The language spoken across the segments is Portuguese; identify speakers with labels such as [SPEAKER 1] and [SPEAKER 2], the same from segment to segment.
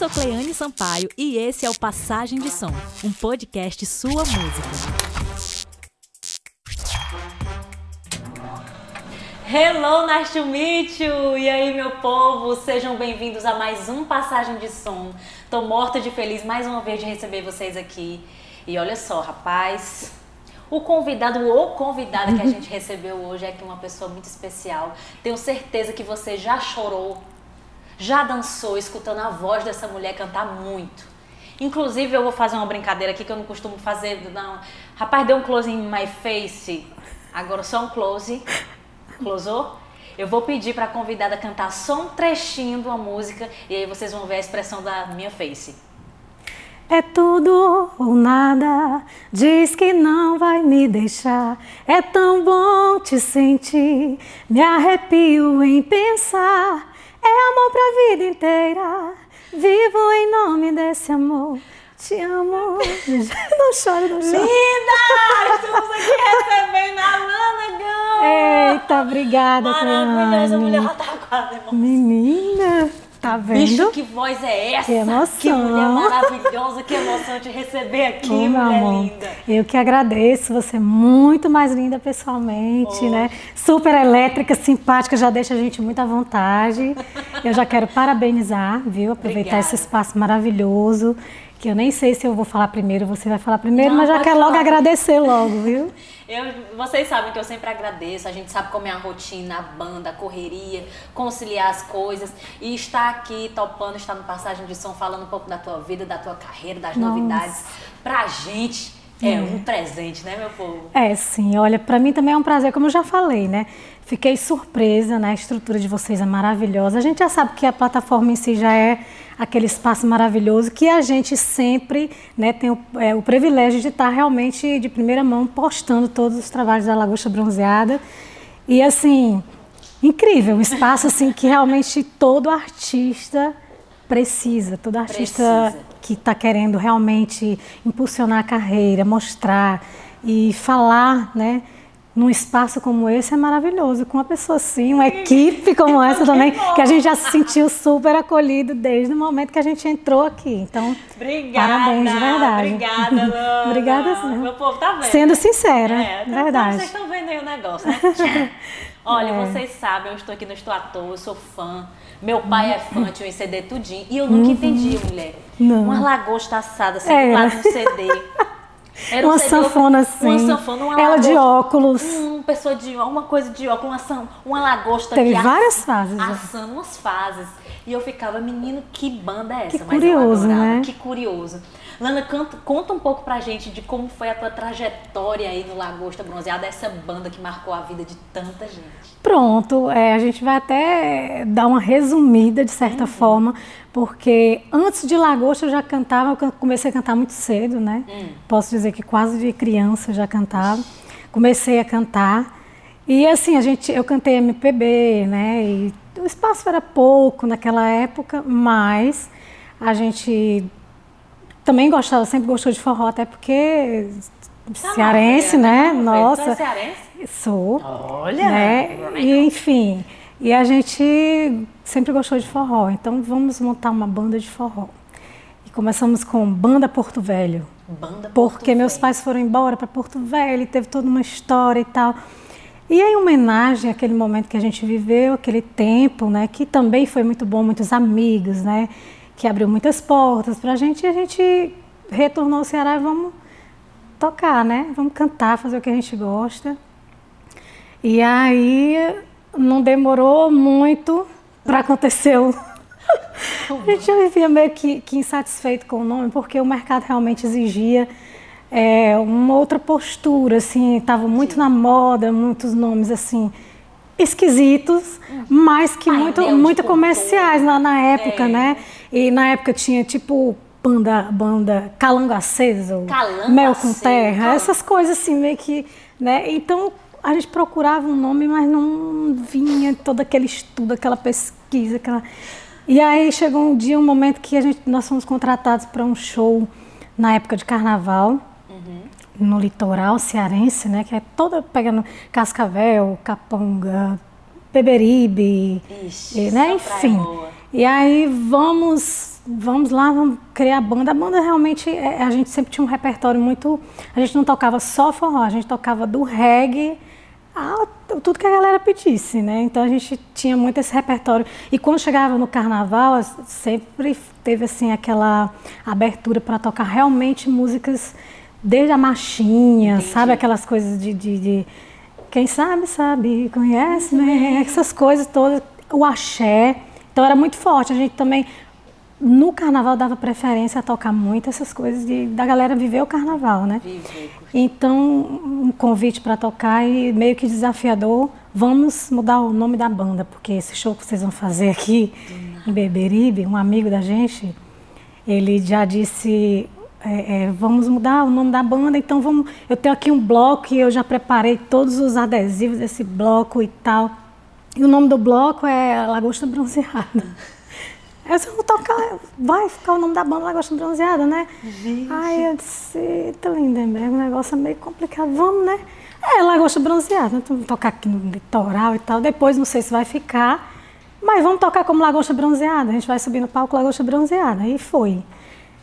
[SPEAKER 1] sou Cleane Sampaio e esse é o Passagem de Som, um podcast sua música. Hello, nice to meet you! E aí, meu povo, sejam bem-vindos a mais um Passagem de Som. Tô morta de feliz mais uma vez de receber vocês aqui. E olha só, rapaz, o convidado ou convidada que a gente recebeu hoje é aqui uma pessoa muito especial. Tenho certeza que você já chorou, já dançou escutando a voz dessa mulher cantar muito. Inclusive, eu vou fazer uma brincadeira aqui que eu não costumo fazer. Não. Rapaz, deu um close em my face. Agora só um close. Closou? Eu vou pedir para a convidada cantar só um trechinho de uma música e aí vocês vão ver a expressão da minha face.
[SPEAKER 2] É tudo ou nada, diz que não vai me deixar. É tão bom te sentir, me arrepio em pensar. É amor pra vida inteira, vivo em nome desse amor. Te amo. Não chore, não chore.
[SPEAKER 1] Linda! Estamos aqui recebendo a Lana Gão!
[SPEAKER 2] Eita, obrigada,
[SPEAKER 1] Maravilhosa,
[SPEAKER 2] Cleane.
[SPEAKER 1] mulher, ela tá quase emoção.
[SPEAKER 2] Menina, tá vendo?
[SPEAKER 1] Bicho, que voz é essa?
[SPEAKER 2] Que emoção.
[SPEAKER 1] Que mulher maravilhosa, que emoção te receber aqui,
[SPEAKER 2] Ô,
[SPEAKER 1] mulher
[SPEAKER 2] amor,
[SPEAKER 1] linda.
[SPEAKER 2] Eu que agradeço, você é muito mais linda pessoalmente,
[SPEAKER 1] Oh.
[SPEAKER 2] né? Super elétrica, simpática, já deixa a gente muito à vontade. Eu já quero parabenizar, viu? Aproveitar
[SPEAKER 1] Obrigada.
[SPEAKER 2] esse espaço maravilhoso, que eu nem sei se eu vou falar primeiro, você vai falar primeiro,
[SPEAKER 1] Não,
[SPEAKER 2] mas já
[SPEAKER 1] pode
[SPEAKER 2] quero logo
[SPEAKER 1] falar.
[SPEAKER 2] agradecer logo, viu?
[SPEAKER 1] Eu, vocês sabem que eu sempre agradeço, a gente sabe como é a rotina, a banda, a correria, conciliar as coisas e estar aqui topando, estar no Passagem de Som, falando um pouco da tua vida, da tua carreira, das
[SPEAKER 2] Nossa.
[SPEAKER 1] novidades. Pra gente é um presente, né, meu povo?
[SPEAKER 2] É, sim. Olha, para mim também é um prazer, como eu já falei, né? Fiquei surpresa, né? A estrutura de vocês é maravilhosa. A gente já sabe que a plataforma em si já é aquele espaço maravilhoso que a gente sempre né, tem o, é, o privilégio de estar realmente de primeira mão postando todos os trabalhos da Lagosta Bronzeada. E assim, incrível, um espaço assim que realmente todo artista precisa, todo artista
[SPEAKER 1] Precisa.
[SPEAKER 2] que está querendo realmente impulsionar a carreira, mostrar e falar, né? Num espaço como esse é maravilhoso, com uma pessoa assim, uma equipe como essa também, que a gente já se sentiu super acolhido desde o momento que a gente entrou aqui. Então,
[SPEAKER 1] Obrigada.
[SPEAKER 2] Parabéns, de verdade.
[SPEAKER 1] Obrigada, Lana.
[SPEAKER 2] Obrigada, sim.
[SPEAKER 1] Meu povo tá vendo.
[SPEAKER 2] sendo sincera,
[SPEAKER 1] É, tá-
[SPEAKER 2] verdade.
[SPEAKER 1] Vocês estão vendo aí o negócio, né? Olha,
[SPEAKER 2] É.
[SPEAKER 1] vocês sabem, eu estou aqui no Estou à Toa, eu sou fã. Meu pai é fã, tinha um CD tudinho. E eu nunca entendi, mulher.
[SPEAKER 2] Uhum. Não.
[SPEAKER 1] Uma lagosta assada, assim,
[SPEAKER 2] É.
[SPEAKER 1] um CD. Era
[SPEAKER 2] uma
[SPEAKER 1] CD,
[SPEAKER 2] sanfona assim,
[SPEAKER 1] Uma sanfona, uma
[SPEAKER 2] ela de
[SPEAKER 1] lagosta.
[SPEAKER 2] óculos.
[SPEAKER 1] Uma pessoa de uma coisa de óculos, uma, san- uma lagosta
[SPEAKER 2] Teve várias
[SPEAKER 1] ass-
[SPEAKER 2] fases, né?
[SPEAKER 1] Assando umas fases. E eu ficava, menino, que banda é essa?
[SPEAKER 2] Que
[SPEAKER 1] Mas eu
[SPEAKER 2] curioso, né?
[SPEAKER 1] Que curioso. Lana, canta- conta um pouco pra gente de como foi a tua trajetória aí no Lagosta Bronzeada, essa banda que marcou a vida de tanta gente.
[SPEAKER 2] Pronto, é, a gente vai até dar uma resumida de certa forma, porque antes de Lagosta eu já cantava, eu comecei a cantar muito cedo, né? Posso dizer que quase de criança eu já cantava. Comecei a cantar e assim a gente, eu cantei MPB, né? E o espaço era pouco naquela época, mas a gente também gostava, sempre gostou de forró, até porque
[SPEAKER 1] Tá
[SPEAKER 2] cearense,
[SPEAKER 1] lá,
[SPEAKER 2] né?
[SPEAKER 1] Você é
[SPEAKER 2] Nossa,
[SPEAKER 1] cearense?
[SPEAKER 2] sou
[SPEAKER 1] Olha!
[SPEAKER 2] né? E, enfim, e a gente sempre gostou de forró, então vamos montar uma banda de forró. E começamos com Banda Porto Velho,
[SPEAKER 1] Banda
[SPEAKER 2] porque
[SPEAKER 1] Porto
[SPEAKER 2] meus
[SPEAKER 1] Velho.
[SPEAKER 2] pais foram embora para Porto Velho, e teve toda uma história e tal. E em homenagem àquele momento que a gente viveu, aquele tempo, né, que também foi muito bom, muitos amigos, né, que abriu muitas portas para a gente, e a gente retornou ao Ceará e vamos tocar, né, vamos cantar, fazer o que a gente gosta. E aí não demorou muito para acontecer o. a gente já vivia meio que, que insatisfeito com o nome, porque o mercado realmente exigia é, uma outra postura, assim, estava muito na moda, muitos nomes assim esquisitos, mas que
[SPEAKER 1] Painel
[SPEAKER 2] muito, muito comerciais na, na época,
[SPEAKER 1] É.
[SPEAKER 2] né? E na época tinha tipo banda, banda Calango Aceso,
[SPEAKER 1] Calango
[SPEAKER 2] Mel com
[SPEAKER 1] Aceso,
[SPEAKER 2] Terra, essas coisas assim meio que, né? Então a gente procurava um nome, mas não vinha todo aquele estudo, aquela pesquisa, aquela... E aí chegou um dia, um momento que a gente, nós fomos contratados para um show na época de carnaval, no litoral cearense, né? Que é toda pegando Cascavel, Caponga, Beberibe,
[SPEAKER 1] Ixi,
[SPEAKER 2] e, né? Enfim. E aí vamos vamos lá, vamos criar a banda. A banda realmente, é, a gente sempre tinha um repertório muito. A gente não tocava só forró, a gente tocava do reggae a tudo que a galera pedisse, né? Então a gente tinha muito esse repertório. E quando chegava no carnaval, sempre teve assim aquela abertura para tocar realmente músicas desde a marchinha, Entendi. sabe? Aquelas coisas de, de, de, Quem sabe, sabe, conhece, né? Essas coisas todas. O axé. Então era muito forte. A gente também no carnaval dava preferência a tocar muito essas coisas de, da galera viver o carnaval, né? Vive. Então, um convite para tocar e meio que desafiador. Vamos mudar o nome da banda, porque esse show que vocês vão fazer aqui em Beberibe, um amigo da gente, ele já disse é, é, vamos mudar o nome da banda, então vamos. Eu tenho aqui um bloco e eu já preparei todos os adesivos desse bloco e tal. E o nome do bloco é Lagosta Bronzeada. Eu disse, vou tocar, vai ficar o nome da banda Lagosta Bronzeada, né? Gente. Aí eu disse, eita Lindenberg, o negócio é meio complicado, vamos, né? É, Lagosta Bronzeada, então vamos tocar aqui no litoral e tal. Depois não sei se vai ficar, mas vamos tocar como Lagosta Bronzeada. A gente vai subir no palco Lagosta Bronzeada. E foi.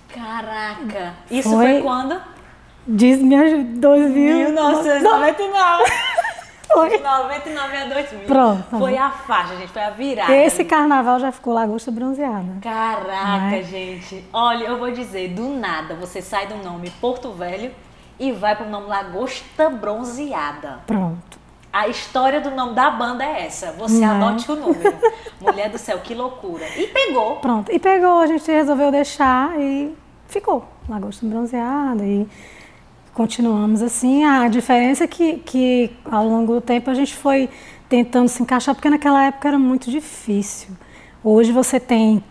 [SPEAKER 1] Caraca! Isso foi, foi quando?
[SPEAKER 2] Diz me ajudou, viu?
[SPEAKER 1] 1999. Foi. De 99 a 2000. Pronto. Foi a faixa, gente, foi a virada.
[SPEAKER 2] Esse carnaval já ficou lagosta bronzeada.
[SPEAKER 1] Caraca, é? gente. Olha, eu vou dizer, do nada você sai do nome Porto Velho e vai pro nome Lagosta Bronzeada.
[SPEAKER 2] Pronto.
[SPEAKER 1] A história do nome da banda é essa. Você é? anote o número. Mulher do céu, que loucura. E pegou.
[SPEAKER 2] Pronto. E pegou, a gente resolveu deixar e ficou. Lagosta Bronzeada e continuamos assim. A diferença é que, que ao longo do tempo a gente foi tentando se encaixar, porque naquela época era muito difícil. Hoje você tem,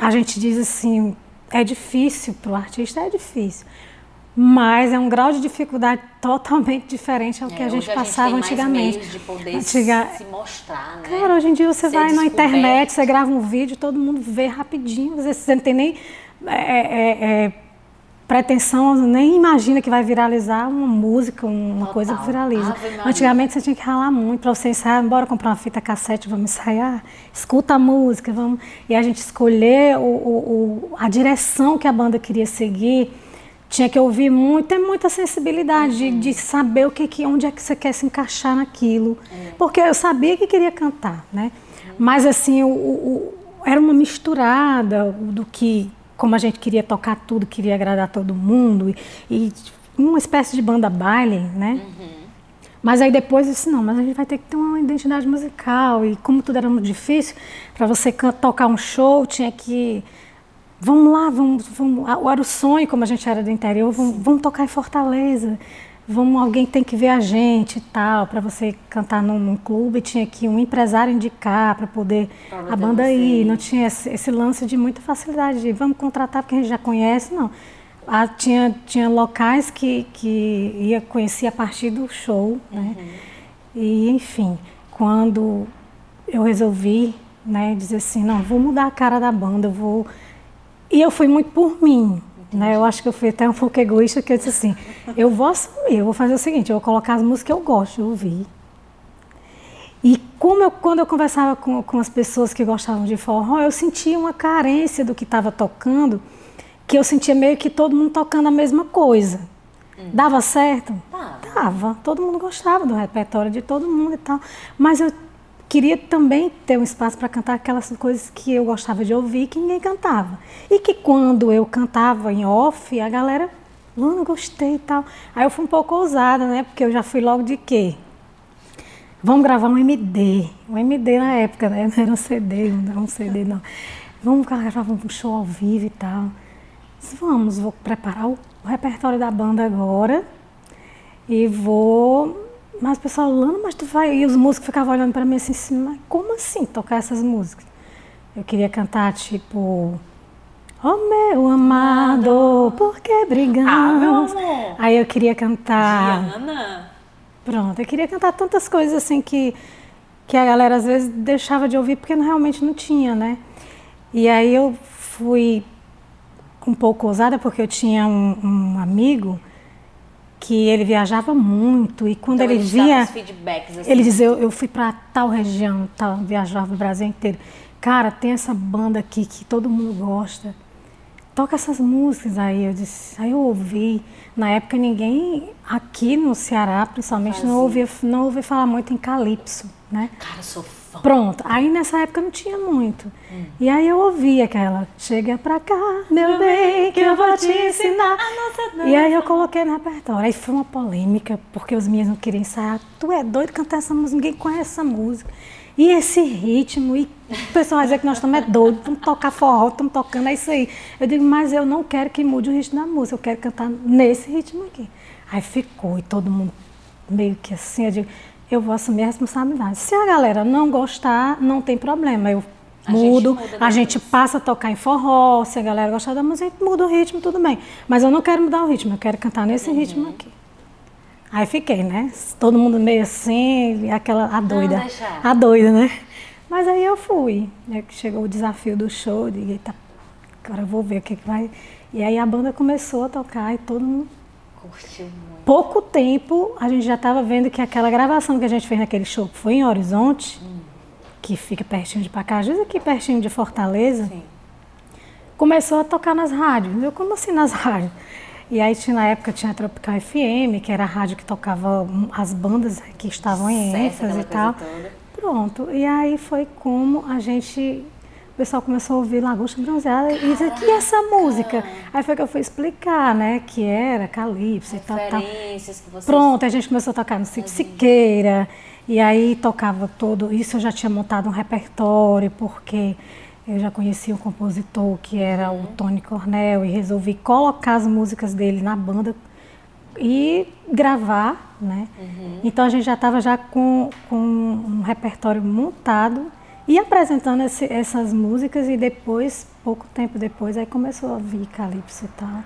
[SPEAKER 2] a gente diz assim, é difícil para o artista, é difícil. Mas é um grau de dificuldade totalmente diferente ao que é, a gente passava
[SPEAKER 1] a
[SPEAKER 2] gente antigamente.
[SPEAKER 1] de poder Antiga... se mostrar, né?
[SPEAKER 2] Cara, hoje em dia você Ser vai na internet, você grava um vídeo, todo mundo vê rapidinho, você não tem nem é, é, é pretensão, nem imagina que vai viralizar uma música, uma Total. coisa que viraliza. Antigamente você tinha que ralar muito para você ensaiar, bora comprar uma fita cassete, vamos ensaiar, escuta a música, vamos. E a gente escolher o, o, o, a direção que a banda queria seguir, tinha que ouvir muito, ter muita sensibilidade uhum. de, de, saber o que, que, onde é que você quer se encaixar naquilo. Uhum. Porque eu sabia que queria cantar, né? Uhum. Mas assim, o, era uma misturada do que como a gente queria tocar tudo, queria agradar todo mundo, e, e uma espécie de banda baile, né? Uhum. Mas aí depois eu disse, não, mas a gente vai ter que ter uma identidade musical. E como tudo era muito difícil, para você tocar um show, tinha que. Vamos lá, vamos, vamos. Era o sonho, como a gente era do interior, vamos, vamos tocar em Fortaleza vamos, alguém tem que ver a gente e tal, para você cantar num, num, clube, tinha que um empresário indicar para poder a banda ir, não tinha esse, esse, lance de muita facilidade, de vamos contratar porque a gente já conhece, não. Ah, tinha, tinha locais que, que ia conhecer a partir do show, né? Uhum. E, enfim, quando eu resolvi né, dizer assim, não, vou mudar a cara da banda, eu vou... E eu fui muito por mim, né? Eu acho que eu fui até um pouco egoísta, que eu disse assim, eu vou assumir, eu vou fazer o seguinte, eu vou colocar as músicas que eu gosto de ouvir. E como eu, quando eu conversava com, com as pessoas que gostavam de forró, eu sentia uma carência do que estava tocando, que eu sentia meio que todo mundo tocando a mesma coisa. Hum. Dava certo? Dava. Dava. Todo mundo gostava do repertório de todo mundo e tal. Mas eu queria também ter um espaço para cantar aquelas coisas que eu gostava de ouvir que ninguém cantava. E que quando eu cantava em off, a galera, Luna, gostei e tal. Aí eu fui um pouco ousada, né? Porque eu já fui logo de quê? Vamos gravar um MD. Um MD na época, né? Não era um CD, não era um CD, não. Vamos gravar um show ao vivo e tal. Vamos, vou preparar o repertório da banda agora e vou mas o pessoal, Lana, mas tu vai. E os músicos ficavam olhando para mim assim, mas como assim tocar essas músicas? Eu queria cantar tipo. Oh meu amado, por que brigamos? Ah, Aí eu queria cantar.
[SPEAKER 1] Diana?
[SPEAKER 2] Pronto, eu queria cantar tantas coisas assim que, que a galera às vezes deixava de ouvir porque realmente não tinha, né? E aí eu fui um pouco ousada porque eu tinha um, um amigo que ele viajava muito e quando então, ele, ele via
[SPEAKER 1] assim.
[SPEAKER 2] ele dizia eu, eu fui para tal região tal viajava o Brasil inteiro cara, tem essa banda aqui que todo mundo gosta. Toca essas músicas aí. Eu disse, aí eu ouvi. Na época ninguém aqui no Ceará, principalmente, não ouvia, não ouvia falar muito em calypso, né?
[SPEAKER 1] Cara, eu sou
[SPEAKER 2] Pronto. Aí nessa época não tinha muito. Hum. E aí eu ouvi aquela, chega pra cá, meu bem, que eu vou te ensinar. E aí eu coloquei no repertório. Aí foi uma polêmica, porque os meninos não queriam ensaiar. Tu é doido cantar essa música, ninguém conhece essa música. E esse ritmo, e o pessoal vai dizer que nós estamos é doidos, vamos tocar forró, estamos tocando, é isso aí. Eu digo, mas eu não quero que mude o ritmo da música, eu quero cantar nesse ritmo aqui. Aí ficou, e todo mundo meio que assim, eu digo, eu vou assumir a responsabilidade. Se a galera não gostar, não tem problema, eu a mudo, gente muda a gente passa a tocar em forró, se a galera gostar da música, muda o ritmo, tudo bem. Mas eu não quero mudar o ritmo, eu quero cantar nesse uhum. ritmo aqui. Aí fiquei, né? Todo mundo meio assim, aquela a doida. a doida, né? Mas aí eu fui. Né? Chegou o desafio do show, digo, eita, agora eu vou ver o que, que vai. E aí a banda começou a tocar e todo mundo.
[SPEAKER 1] Curtiu.
[SPEAKER 2] Pouco tempo a gente já estava vendo que aquela gravação que a gente fez naquele show, que foi em Horizonte, hum. que fica pertinho de Pacajus, aqui pertinho de Fortaleza, Sim. começou a tocar nas rádios. Eu, como assim nas rádios? E aí tinha, na época tinha a Tropical FM, que era a rádio que tocava as bandas que estavam em ênfase e tal. Toda. Pronto. E aí foi como a gente. O pessoal começou a ouvir Lagosta Bronzeada e disse, que é essa música? Aí foi que eu fui explicar, né, que era Calypso e tal, tal. Vocês... Pronto, a gente começou a tocar no Sítio Siqueira, e aí tocava todo, isso eu já tinha montado um repertório, porque eu já conhecia um compositor que era o Tony Cornell e resolvi colocar as músicas dele na banda e gravar, né? Uhum. Então a gente já estava já com, com um repertório montado e apresentando esse, essas músicas e depois, pouco tempo depois, aí começou a vir Calypso e tal.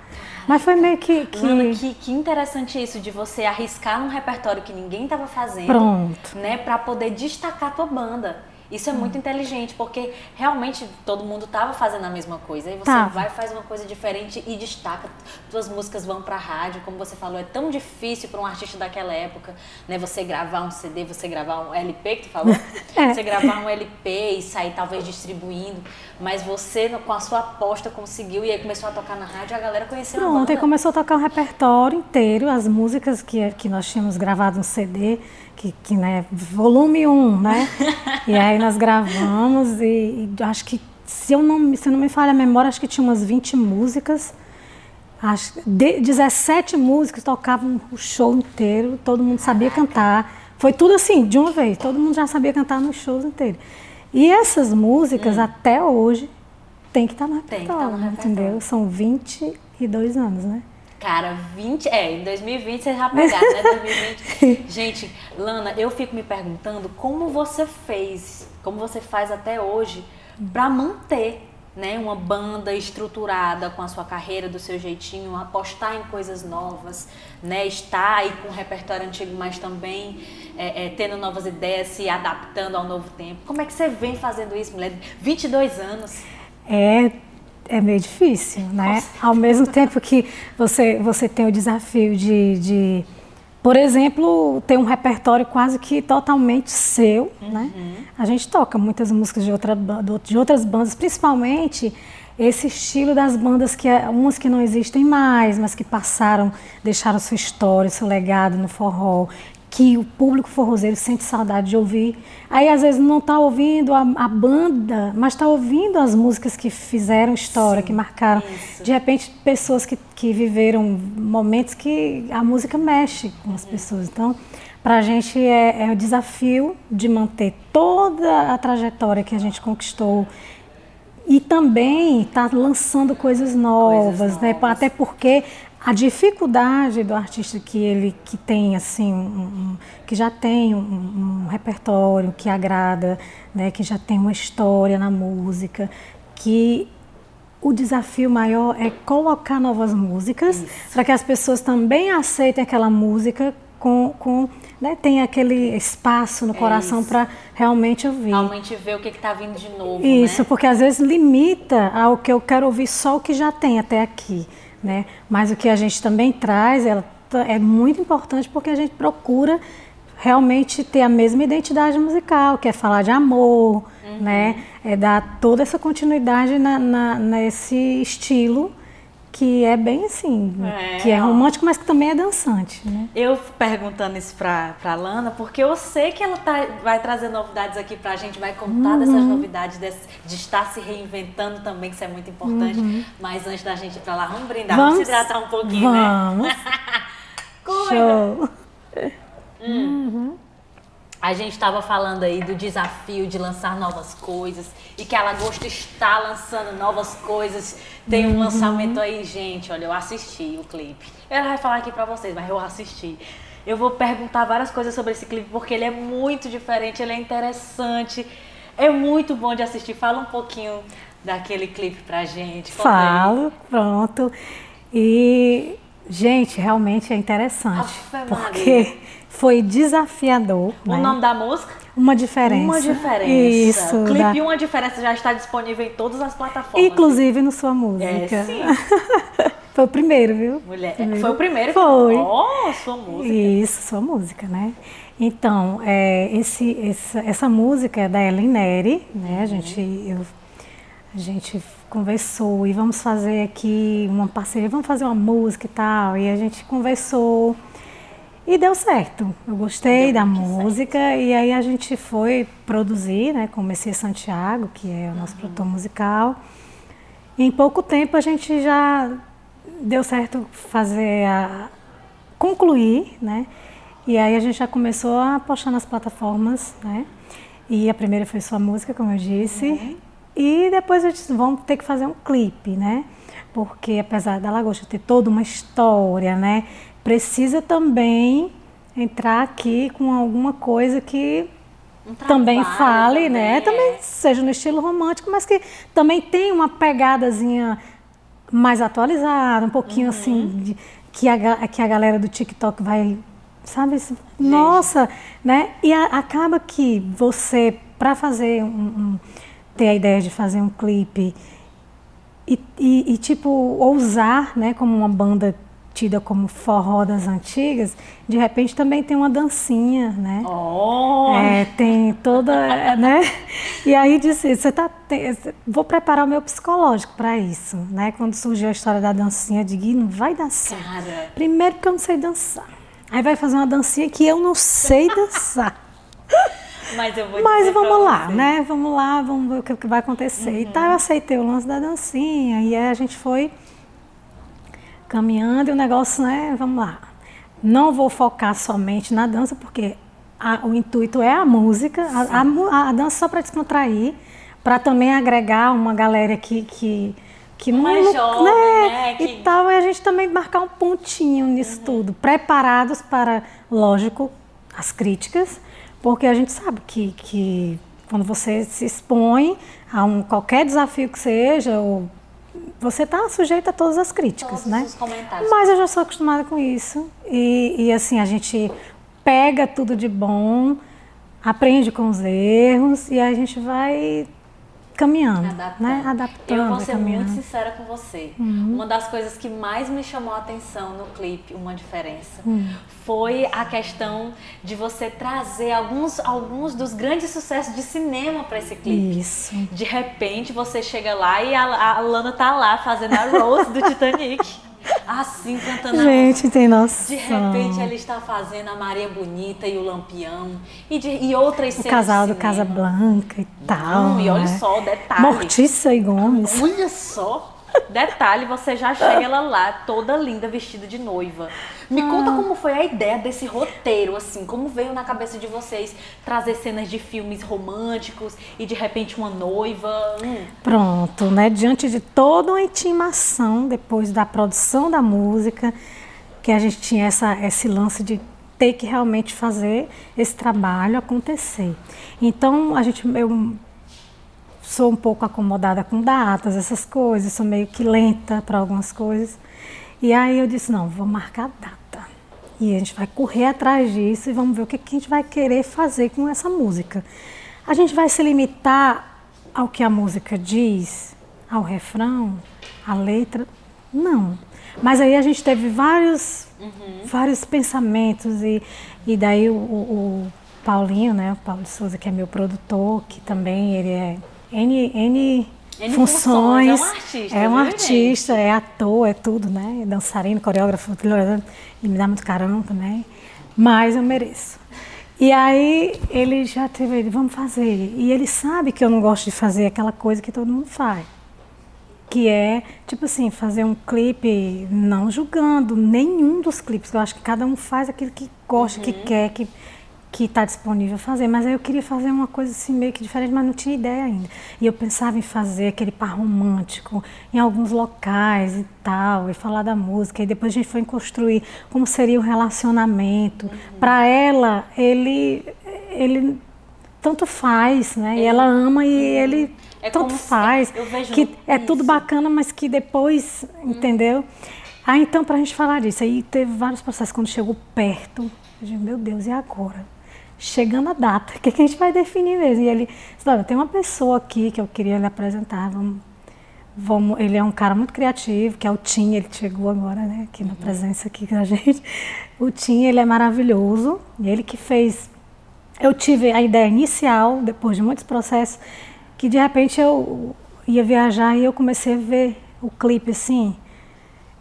[SPEAKER 2] Mas foi meio que... que...
[SPEAKER 1] Que, que interessante isso de você arriscar num repertório que ninguém estava fazendo.
[SPEAKER 2] Pronto.
[SPEAKER 1] Né, para poder destacar a tua banda. Isso é muito inteligente, porque realmente todo mundo estava fazendo a mesma coisa. E você tá. vai faz uma coisa diferente e destaca. Suas músicas vão para a rádio, como você falou, é tão difícil para um artista daquela época, né? Você gravar um CD, você gravar um LP que tu falou, é. você gravar um LP e sair talvez distribuindo, mas você com a sua aposta conseguiu e aí começou a tocar na rádio, a galera conheceu
[SPEAKER 2] Pronto, a banda. e começou a tocar um repertório inteiro, as músicas que que nós tínhamos gravado no CD que, que né, volume 1, um, né? e aí nós gravamos e, e, acho que, se eu não, se não me falha a memória, acho que tinha umas 20 músicas. Acho, de, 17 músicas tocavam o show inteiro, todo mundo sabia cantar. Foi tudo assim, de uma vez, todo mundo já sabia cantar nos shows inteiros. E essas músicas, hum. até hoje, tem que estar tá no repertório, tá entendeu? São 22 anos, né?
[SPEAKER 1] Cara, 20. É, em 2020 vocês já pegaram, né? 2020. Gente, Lana, eu fico me perguntando como você fez, como você faz até hoje para manter né, uma banda estruturada com a sua carreira, do seu jeitinho, apostar em coisas novas, né, estar aí com o repertório antigo, mas também é, é, tendo novas ideias, se adaptando ao novo tempo. Como é que você vem fazendo isso, mulher? 22 anos.
[SPEAKER 2] É, é meio difícil, né? Nossa. Ao mesmo tempo que você, você tem o desafio de, de, por exemplo, ter um repertório quase que totalmente seu, né? uhum. né? A gente toca muitas músicas de, outra, de outras bandas, principalmente esse estilo das bandas que é, umas que não existem mais, mas que passaram, deixaram sua história, seu legado no forró que o público forrozeiro sente saudade de ouvir. Aí às vezes não está ouvindo a, a, banda, mas está ouvindo as músicas que fizeram história, Sim, que marcaram. Isso. De repente, pessoas que, que viveram momentos que a música mexe com as pessoas. Então, para a gente é, é o desafio de manter toda a trajetória que a gente conquistou e também estar tá lançando coisas novas, coisas né? Até porque a dificuldade do artista que ele que tem assim um, um, que já tem um, um, repertório que agrada né que já tem uma história na música que o desafio maior é colocar novas músicas para que as pessoas também aceitem aquela música com, com né, tem aquele espaço no é coração para realmente ouvir.
[SPEAKER 1] Realmente ver o que está vindo de novo.
[SPEAKER 2] Isso,
[SPEAKER 1] né?
[SPEAKER 2] porque às vezes limita ao que eu quero ouvir só o que já tem até aqui. Né? Mas o que a gente também traz ela é muito importante porque a gente procura realmente ter a mesma identidade musical, que é falar de amor, né? É dar toda essa continuidade na, na- nesse estilo que é bem assim,
[SPEAKER 1] É,
[SPEAKER 2] que é romântico, mas que também é dançante, né?
[SPEAKER 1] Eu perguntando isso pra, pra Lana, porque eu sei que ela tá- vai trazer novidades aqui pra gente, vai contar dessas
[SPEAKER 2] Uhum.
[SPEAKER 1] novidades, desse- de estar se reinventando também, que isso é muito importante. Mas antes da gente ir pra lá, vamos brindar, vamos, se hidratar um pouquinho, né?
[SPEAKER 2] Vamos. Show.
[SPEAKER 1] A gente estava falando aí do desafio de lançar novas coisas e que a Lagosta está lançando novas coisas. Tem um lançamento aí, gente. Olha, eu assisti o clipe. Ela vai falar aqui pra vocês, mas eu assisti. Eu vou perguntar várias coisas sobre esse clipe porque ele é muito diferente, ele é interessante, é muito bom de assistir. Fala um pouquinho daquele clipe pra gente. conta aí.
[SPEAKER 2] Falo, pronto. E, gente, realmente é interessante.
[SPEAKER 1] Afe Maria.
[SPEAKER 2] Foi desafiador.
[SPEAKER 1] O
[SPEAKER 2] né?
[SPEAKER 1] nome da música?
[SPEAKER 2] Uma diferença.
[SPEAKER 1] Uma diferença.
[SPEAKER 2] Isso.
[SPEAKER 1] O
[SPEAKER 2] da-
[SPEAKER 1] clipe Uma Diferença já está disponível em todas as plataformas.
[SPEAKER 2] Inclusive no sua música.
[SPEAKER 1] É, sim.
[SPEAKER 2] Foi o primeiro, viu?
[SPEAKER 1] Mulher,
[SPEAKER 2] Primeiro.
[SPEAKER 1] foi o primeiro?
[SPEAKER 2] Foi.
[SPEAKER 1] Oh, sua música.
[SPEAKER 2] Isso, sua música, né? Então, é, esse, essa, essa música é da Ellen Neri, né? A gente, eu, a gente conversou e vamos fazer aqui uma parceria, vamos fazer uma música e tal. E a gente conversou e deu certo. Eu gostei
[SPEAKER 1] Deu
[SPEAKER 2] da
[SPEAKER 1] muito certo.
[SPEAKER 2] música e aí a gente foi produzir, né? Com o Messias Santiago, que é o nosso produtor musical. Em pouco tempo a gente já deu certo fazer a concluir, né? E aí a gente já começou a postar nas plataformas, né? E a primeira foi sua música, como eu disse. E depois a gente vamos ter que fazer um clipe, né? Porque apesar da Lagosta ter toda uma história, né? Precisa também entrar aqui com alguma coisa que
[SPEAKER 1] Um
[SPEAKER 2] também fale, né?
[SPEAKER 1] também,
[SPEAKER 2] Também
[SPEAKER 1] é.
[SPEAKER 2] seja no estilo romântico, mas que também tem uma pegadazinha mais atualizada, um pouquinho
[SPEAKER 1] Uhum.
[SPEAKER 2] assim, de- que, a, que a galera do TikTok vai, sabe? assim, Nossa, né? E a- acaba que você, para fazer um, um- ter a ideia de fazer um clipe e, e- e, tipo, ousar, né, como uma banda tida como forró das antigas, de repente também tem uma dancinha, né?
[SPEAKER 1] Oh,
[SPEAKER 2] É, tem toda, né? E aí disse, você tá, tem- vou preparar o meu psicológico para isso, né? Quando surgiu a história da dancinha, eu digo, "Ih, não vai certo.
[SPEAKER 1] cara.
[SPEAKER 2] Primeiro porque eu não sei dançar. Aí vai fazer uma dancinha que eu não sei dançar.
[SPEAKER 1] Mas eu vou
[SPEAKER 2] Mas vamos lá,
[SPEAKER 1] você.
[SPEAKER 2] né? Vamos lá, vamos ver o que, vai acontecer. E tá, eu aceitei o lance da dancinha. E aí a gente foi caminhando e o negócio, né? Vamos lá. Não vou focar somente na dança, porque a- o intuito é a música, a, a a dança só para descontrair, para também agregar uma galera que. que que não, não-
[SPEAKER 1] jovem, né, que-
[SPEAKER 2] E tal, e a gente também marcar um pontinho nisso tudo. Preparados para, lógico, as críticas, porque a gente sabe que, que quando você se expõe a um, qualquer desafio que seja, ou, você está sujeito a todas as críticas,
[SPEAKER 1] Todos
[SPEAKER 2] né?
[SPEAKER 1] os comentários.
[SPEAKER 2] Mas eu já sou acostumada com isso. E, e, assim, a gente pega tudo de bom, aprende com os erros e a gente vai caminhando,
[SPEAKER 1] Adaptando.
[SPEAKER 2] né?
[SPEAKER 1] Eu
[SPEAKER 2] Adaptando,
[SPEAKER 1] vou ser
[SPEAKER 2] caminhando.
[SPEAKER 1] muito sincera com você.
[SPEAKER 2] Uhum.
[SPEAKER 1] Uma das coisas que mais me chamou a atenção no clipe, Uma Diferença,
[SPEAKER 2] Hum.
[SPEAKER 1] foi a questão de você trazer alguns, alguns dos grandes sucessos de cinema para esse clipe.
[SPEAKER 2] Isso.
[SPEAKER 1] De repente você chega lá e a, a Lana tá lá fazendo a Rose do Titanic. Assim, cantando a
[SPEAKER 2] Gente, tem noção.
[SPEAKER 1] De repente ela está fazendo a Maria Bonita e o Lampião e, de, e outras
[SPEAKER 2] O casal do Casa. Blanca e tal.
[SPEAKER 1] Não, e olha
[SPEAKER 2] né?
[SPEAKER 1] só o detalhe.
[SPEAKER 2] Mortícia e Gomes.
[SPEAKER 1] Olha só. Detalhe, você já chega ela lá toda linda, vestida de noiva. Me conta como foi a ideia desse roteiro, assim, como veio na cabeça de vocês trazer cenas de filmes românticos e de repente uma noiva. Hum,
[SPEAKER 2] Pronto, né? Diante de toda uma intimação depois da produção da música, que a gente tinha essa, esse lance de ter que realmente fazer esse trabalho acontecer. Então, a gente, eu sou um pouco acomodada com datas, essas coisas, sou meio que lenta para algumas coisas. E aí eu disse, não, vou marcar a data. E a gente vai correr atrás disso e vamos ver o que, que a gente vai querer fazer com essa música. A gente vai se limitar ao que a música diz, ao refrão, à letra? Não. Mas aí a gente teve vários, vários pensamentos e, e daí o, o- o- Paulinho, né? O Paulo de Souza, que é meu produtor, que também ele é N, N, N funções. funções. É um artista. É um artista, é ator, é tudo, né? Dançarino, coreógrafo, e me dá muito carão também. Mas eu mereço. E aí ele já teve, ele, vamos fazer. E ele sabe que eu não gosto de fazer aquela coisa que todo mundo faz. Que é, tipo assim, fazer um clipe não julgando nenhum dos clipes. Eu acho que cada um faz aquilo que gosta, uhum. que quer, que que está disponível a fazer, mas aí eu queria fazer uma coisa assim meio que diferente, mas não tinha ideia ainda. E eu pensava em fazer aquele par romântico em alguns locais e tal, e falar da música. E depois a gente foi construir como seria o relacionamento. Uhum. Para ela, ele, ele tanto faz, né? E ela ama e uhum. ele é tanto faz. eu vejo que é isso. tudo bacana, mas que depois, uhum. entendeu? Ah, então, para a gente falar disso, aí teve vários processos. Quando chegou perto, eu disse, meu Deus, e agora? Chegando a data, o que, que, a gente vai definir mesmo? E ele disse, olha, tem uma pessoa aqui que eu queria lhe apresentar, vamos, vamos, ele é um cara muito criativo, que é o Tim, ele chegou agora, né, aqui na uhum. presença aqui com a gente. O Tim, ele é maravilhoso, e ele que fez, eu tive a ideia inicial, depois de muitos processos, que de repente eu ia viajar e eu comecei a ver o clipe assim,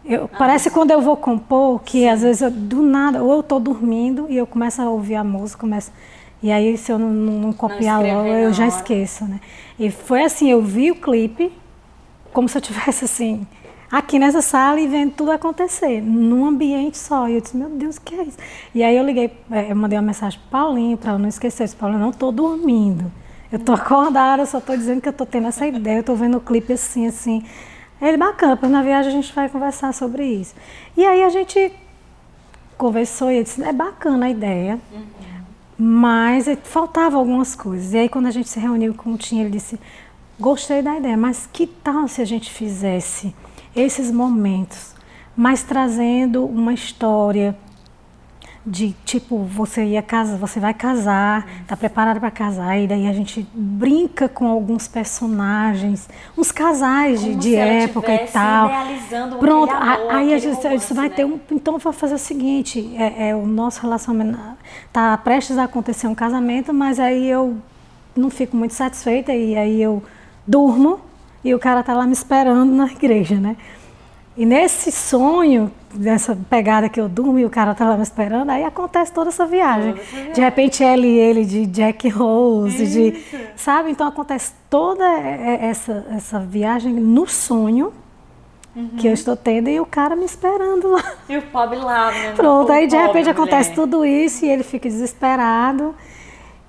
[SPEAKER 2] eu, ah, parece quando eu vou compor, que sim. às vezes eu, do nada, ou eu estou dormindo e eu começo a ouvir a música, começo, e aí se eu não, não, não copiar não logo, eu já esqueço, né? E foi assim, eu vi o clipe como se eu tivesse assim, aqui nessa sala e vendo tudo acontecer, num ambiente só. E eu disse, meu Deus, o que é isso? E aí eu liguei, é, eu mandei uma mensagem para Paulinho, para ela não esquecer. Eu disse, Paulinho, eu não estou dormindo. Eu estou acordada, só estou dizendo que eu estou tendo essa ideia, eu estou vendo o clipe assim, assim. Ele, bacana, pois na viagem a gente vai conversar sobre isso. E aí a gente conversou e ele disse, é bacana a ideia, mas faltava algumas coisas. E aí quando a gente se reuniu com o Tim, ele disse, gostei da ideia, mas que tal se a gente fizesse esses momentos, mas trazendo uma história de tipo você ia casar, você vai casar, tá preparada para casar e daí a gente brinca com alguns personagens, uns casais de, de época e tal. Pronto, amor, aí a gente romance, vai né? ter um, então vai fazer o seguinte, é, é, o nosso relacionamento tá prestes a acontecer um casamento, mas aí eu não fico muito satisfeita e aí eu durmo e o cara tá lá me esperando na igreja, né? E nesse sonho, nessa pegada que eu durmo e o cara tá lá me esperando, aí acontece toda essa viagem. Toda essa viagem. De repente ele e ele de Jack Rose, Isso. de, sabe? Então acontece toda essa, essa viagem no sonho. Uhum. Que eu estou tendo e o cara me esperando lá.
[SPEAKER 1] E o pobre lá, né?
[SPEAKER 2] Pronto, aí de repente acontece tudo isso e ele fica desesperado.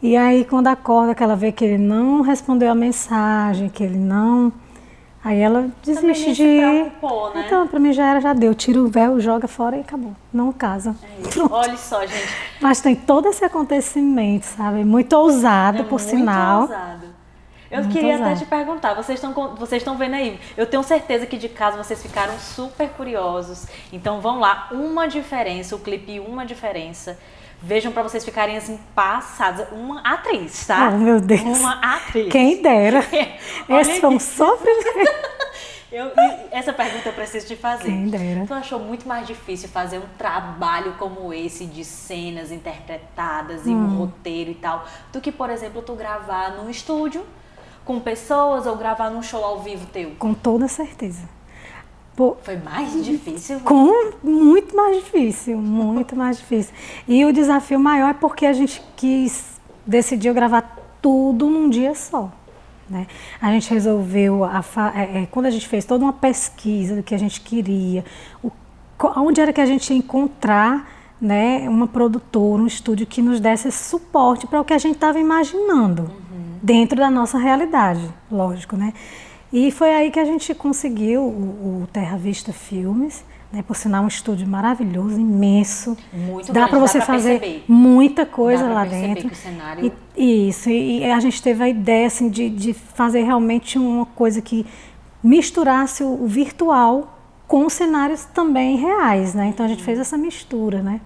[SPEAKER 2] E aí quando acorda, que ela vê que ele não respondeu a mensagem, que ele não Aí ela desiste de ir. né? Então, pra mim já era, já deu. Tira o véu, joga fora e acabou. Não casa.
[SPEAKER 1] É Olha só, gente.
[SPEAKER 2] Mas tem todo esse acontecimento, sabe? Muito ousado, é por muito sinal.
[SPEAKER 1] Ousado. Eu muito queria ousado. até te perguntar, vocês estão vocês estão vendo aí? Eu tenho certeza que de casa vocês ficaram super curiosos. Então vão lá, uma diferença, o clipe uma diferença Vejam para vocês ficarem assim passadas. Uma atriz, tá?
[SPEAKER 2] Oh, meu Deus.
[SPEAKER 1] Uma atriz.
[SPEAKER 2] Quem dera. Esse foi um sofrimento.
[SPEAKER 1] Eu, essa pergunta eu preciso te fazer.
[SPEAKER 2] Quem dera.
[SPEAKER 1] Tu achou muito mais difícil fazer um trabalho como esse de cenas interpretadas e hum. um roteiro e tal, do que, por exemplo, tu gravar num estúdio com pessoas ou gravar num show ao vivo teu?
[SPEAKER 2] Com toda certeza.
[SPEAKER 1] Foi mais difícil?
[SPEAKER 2] Com muito mais difícil, muito mais difícil. E o desafio maior é porque a gente quis, decidiu gravar tudo num dia só. Né? A gente resolveu, a, é, é, quando a gente fez toda uma pesquisa do que a gente queria, o, onde era que a gente ia encontrar né, uma produtora, um estúdio que nos desse suporte para o que a gente estava imaginando, uhum. dentro da nossa realidade, lógico, né? E foi aí que a gente conseguiu o, o Terra Vista Filmes, né, por sinal um estúdio maravilhoso, imenso.
[SPEAKER 1] Muito
[SPEAKER 2] dá para você fazer
[SPEAKER 1] perceber.
[SPEAKER 2] muita coisa lá dentro.
[SPEAKER 1] Que o cenário...
[SPEAKER 2] E, isso, e a gente teve a ideia assim, de, de fazer realmente uma coisa que misturasse o, o virtual com cenários também reais, né? Então a gente fez essa mistura, né?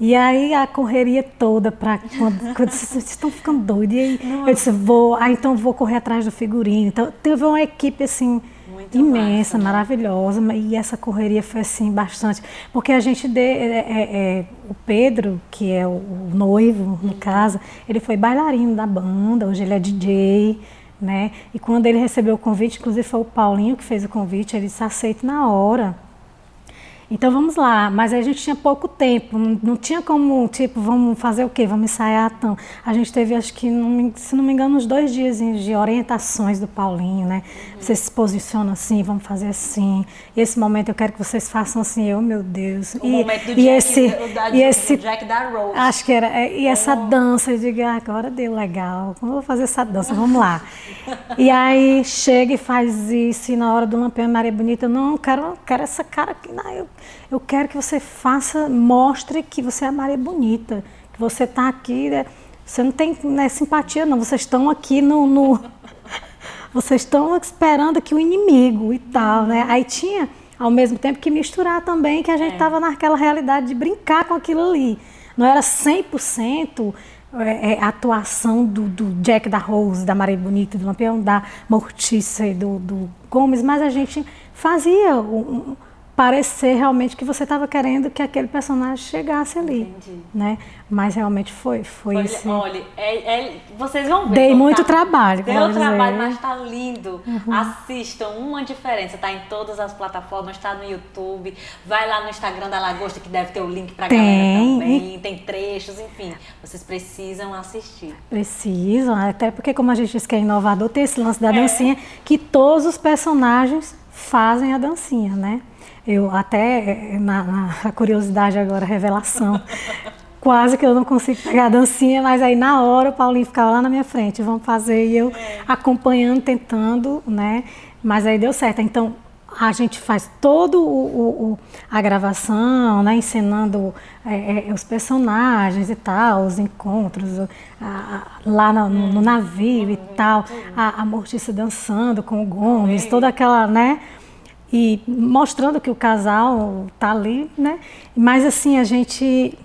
[SPEAKER 2] E aí a correria toda para quando, quando vocês estão ficando doidos. E aí Não. eu disse, vou, ah, então vou correr atrás do figurino. Então teve uma equipe assim
[SPEAKER 1] muito
[SPEAKER 2] imensa,
[SPEAKER 1] massa, né?
[SPEAKER 2] maravilhosa, e essa correria foi assim bastante, porque a gente de, é, é, é, o Pedro, que é o, o noivo no caso, ele foi bailarino da banda, hoje ele é DJ, né? E quando ele recebeu o convite, inclusive foi o Paulinho que fez o convite, ele disse aceito na hora. Então vamos lá, mas a gente tinha pouco tempo, não, não tinha como, tipo, vamos fazer o quê? Vamos ensaiar tão. A gente teve, acho que, não se não me engano, uns dois dias de orientações do Paulinho, né? Você se posiciona assim, vamos fazer assim. Esse momento eu quero que vocês façam assim, eu, meu Deus.
[SPEAKER 1] O momento do Jack,
[SPEAKER 2] esse,
[SPEAKER 1] da-
[SPEAKER 2] e esse
[SPEAKER 1] Jack da Rose.
[SPEAKER 2] Acho que era. é, E essa dança, eu digo, ah, agora deu legal. Como eu vou fazer essa dança? Vamos lá. e aí chega e faz isso, e na hora do Lampião Maria Bonita, não, eu quero, eu quero essa cara aqui. Não, eu, eu quero que você faça, mostre que você é a Maria Bonita, que você está aqui. né? Você não tem né, simpatia, não. Vocês estão aqui no. no- vocês estão esperando aqui o inimigo e tal, né? Aí tinha, ao mesmo tempo, que misturar também que a gente estava naquela realidade de brincar com aquilo ali. Não era 100% é, é, atuação do, do Jack da Rose, da Maria Bonita, do Lampião, da Mortícia e do, do Gomes, mas a gente fazia um- parecer realmente que você estava querendo que aquele personagem chegasse ali,
[SPEAKER 1] Entendi.
[SPEAKER 2] né? Mas realmente foi, foi,
[SPEAKER 1] Olha,
[SPEAKER 2] esse...
[SPEAKER 1] olha, é- é- vocês vão ver.
[SPEAKER 2] Dei muito
[SPEAKER 1] tá-
[SPEAKER 2] trabalho,
[SPEAKER 1] Deu trabalho, mas tá lindo. Assistam, uma diferença. Tá em todas as plataformas, tá no YouTube. Vai lá no Instagram da Lagosta, que deve ter o link pra
[SPEAKER 2] Tem.
[SPEAKER 1] galera também. Tem trechos, enfim. Vocês precisam assistir.
[SPEAKER 2] Precisam, até porque como a gente disse que é inovador, tem esse lance da
[SPEAKER 1] É.
[SPEAKER 2] dancinha, que todos os personagens fazem a dancinha, né? Eu até, na, na curiosidade agora, revelação, quase que eu não consigo pegar a dancinha, mas aí na hora o Paulinho ficava lá na minha frente, vamos fazer, e eu
[SPEAKER 1] É.
[SPEAKER 2] acompanhando, tentando, né? Mas aí deu certo. Então, a gente faz todo o, o- o- a gravação, né, encenando é, é, os personagens e tal, os encontros a- a- lá no, no- no navio e tal, a, a Mortícia dançando com o Gomes, toda aquela, né, e mostrando que o casal tá ali, né, mas assim a gente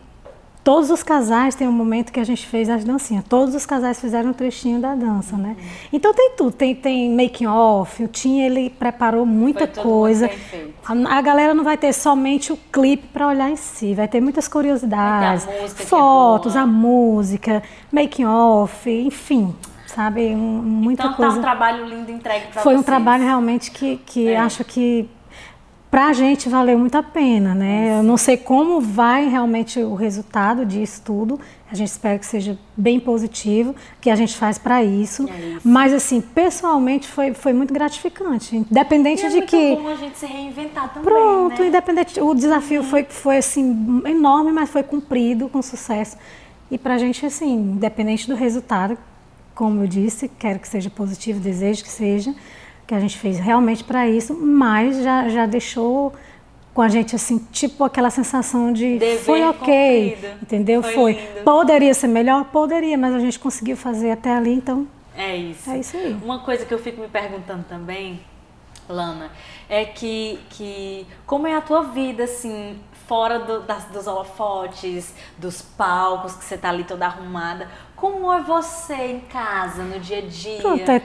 [SPEAKER 2] Todos os casais tem um momento que a gente fez as dancinhas. Todos os casais fizeram um trechinho da dança, né? Então tem tudo, tem, tem making off, o Tim ele preparou muita
[SPEAKER 1] Foi
[SPEAKER 2] coisa. A, a galera não vai ter somente o clipe para olhar em si, vai ter muitas curiosidades,
[SPEAKER 1] ter a música é
[SPEAKER 2] fotos,
[SPEAKER 1] boa.
[SPEAKER 2] a música, making off, enfim, sabe, um- muita
[SPEAKER 1] Então
[SPEAKER 2] coisa.
[SPEAKER 1] tá um trabalho lindo entregue pra
[SPEAKER 2] Foi um
[SPEAKER 1] vocês.
[SPEAKER 2] trabalho realmente que, que
[SPEAKER 1] É.
[SPEAKER 2] acho que pra gente valeu muito a pena, né? Eu não sei como vai realmente o resultado disso tudo. A gente espera que seja bem positivo, que a gente faz para isso.
[SPEAKER 1] É isso.
[SPEAKER 2] Mas assim, pessoalmente foi, foi muito gratificante, independente
[SPEAKER 1] E é
[SPEAKER 2] de
[SPEAKER 1] muito
[SPEAKER 2] que
[SPEAKER 1] bom a gente se reinventar também,
[SPEAKER 2] Pronto,
[SPEAKER 1] né?
[SPEAKER 2] independente. O desafio foi, foi assim, enorme, mas foi cumprido com sucesso. E pra gente, assim, independente do resultado, como eu disse, quero que seja positivo, desejo que seja, que a gente fez realmente para isso, mas já, já deixou com a gente, assim, tipo aquela sensação de
[SPEAKER 1] Dever
[SPEAKER 2] foi ok,
[SPEAKER 1] cumprido.
[SPEAKER 2] entendeu?
[SPEAKER 1] Foi
[SPEAKER 2] Foi. Poderia ser melhor? Poderia, mas a gente conseguiu fazer até ali, então
[SPEAKER 1] É isso.
[SPEAKER 2] é isso aí.
[SPEAKER 1] Uma coisa que eu fico me perguntando também, Lana, é que, que como é a tua vida, assim, fora do- das, dos holofotes, dos palcos, que você tá ali toda arrumada. Como é você em casa, no dia a dia?
[SPEAKER 2] Pronto, é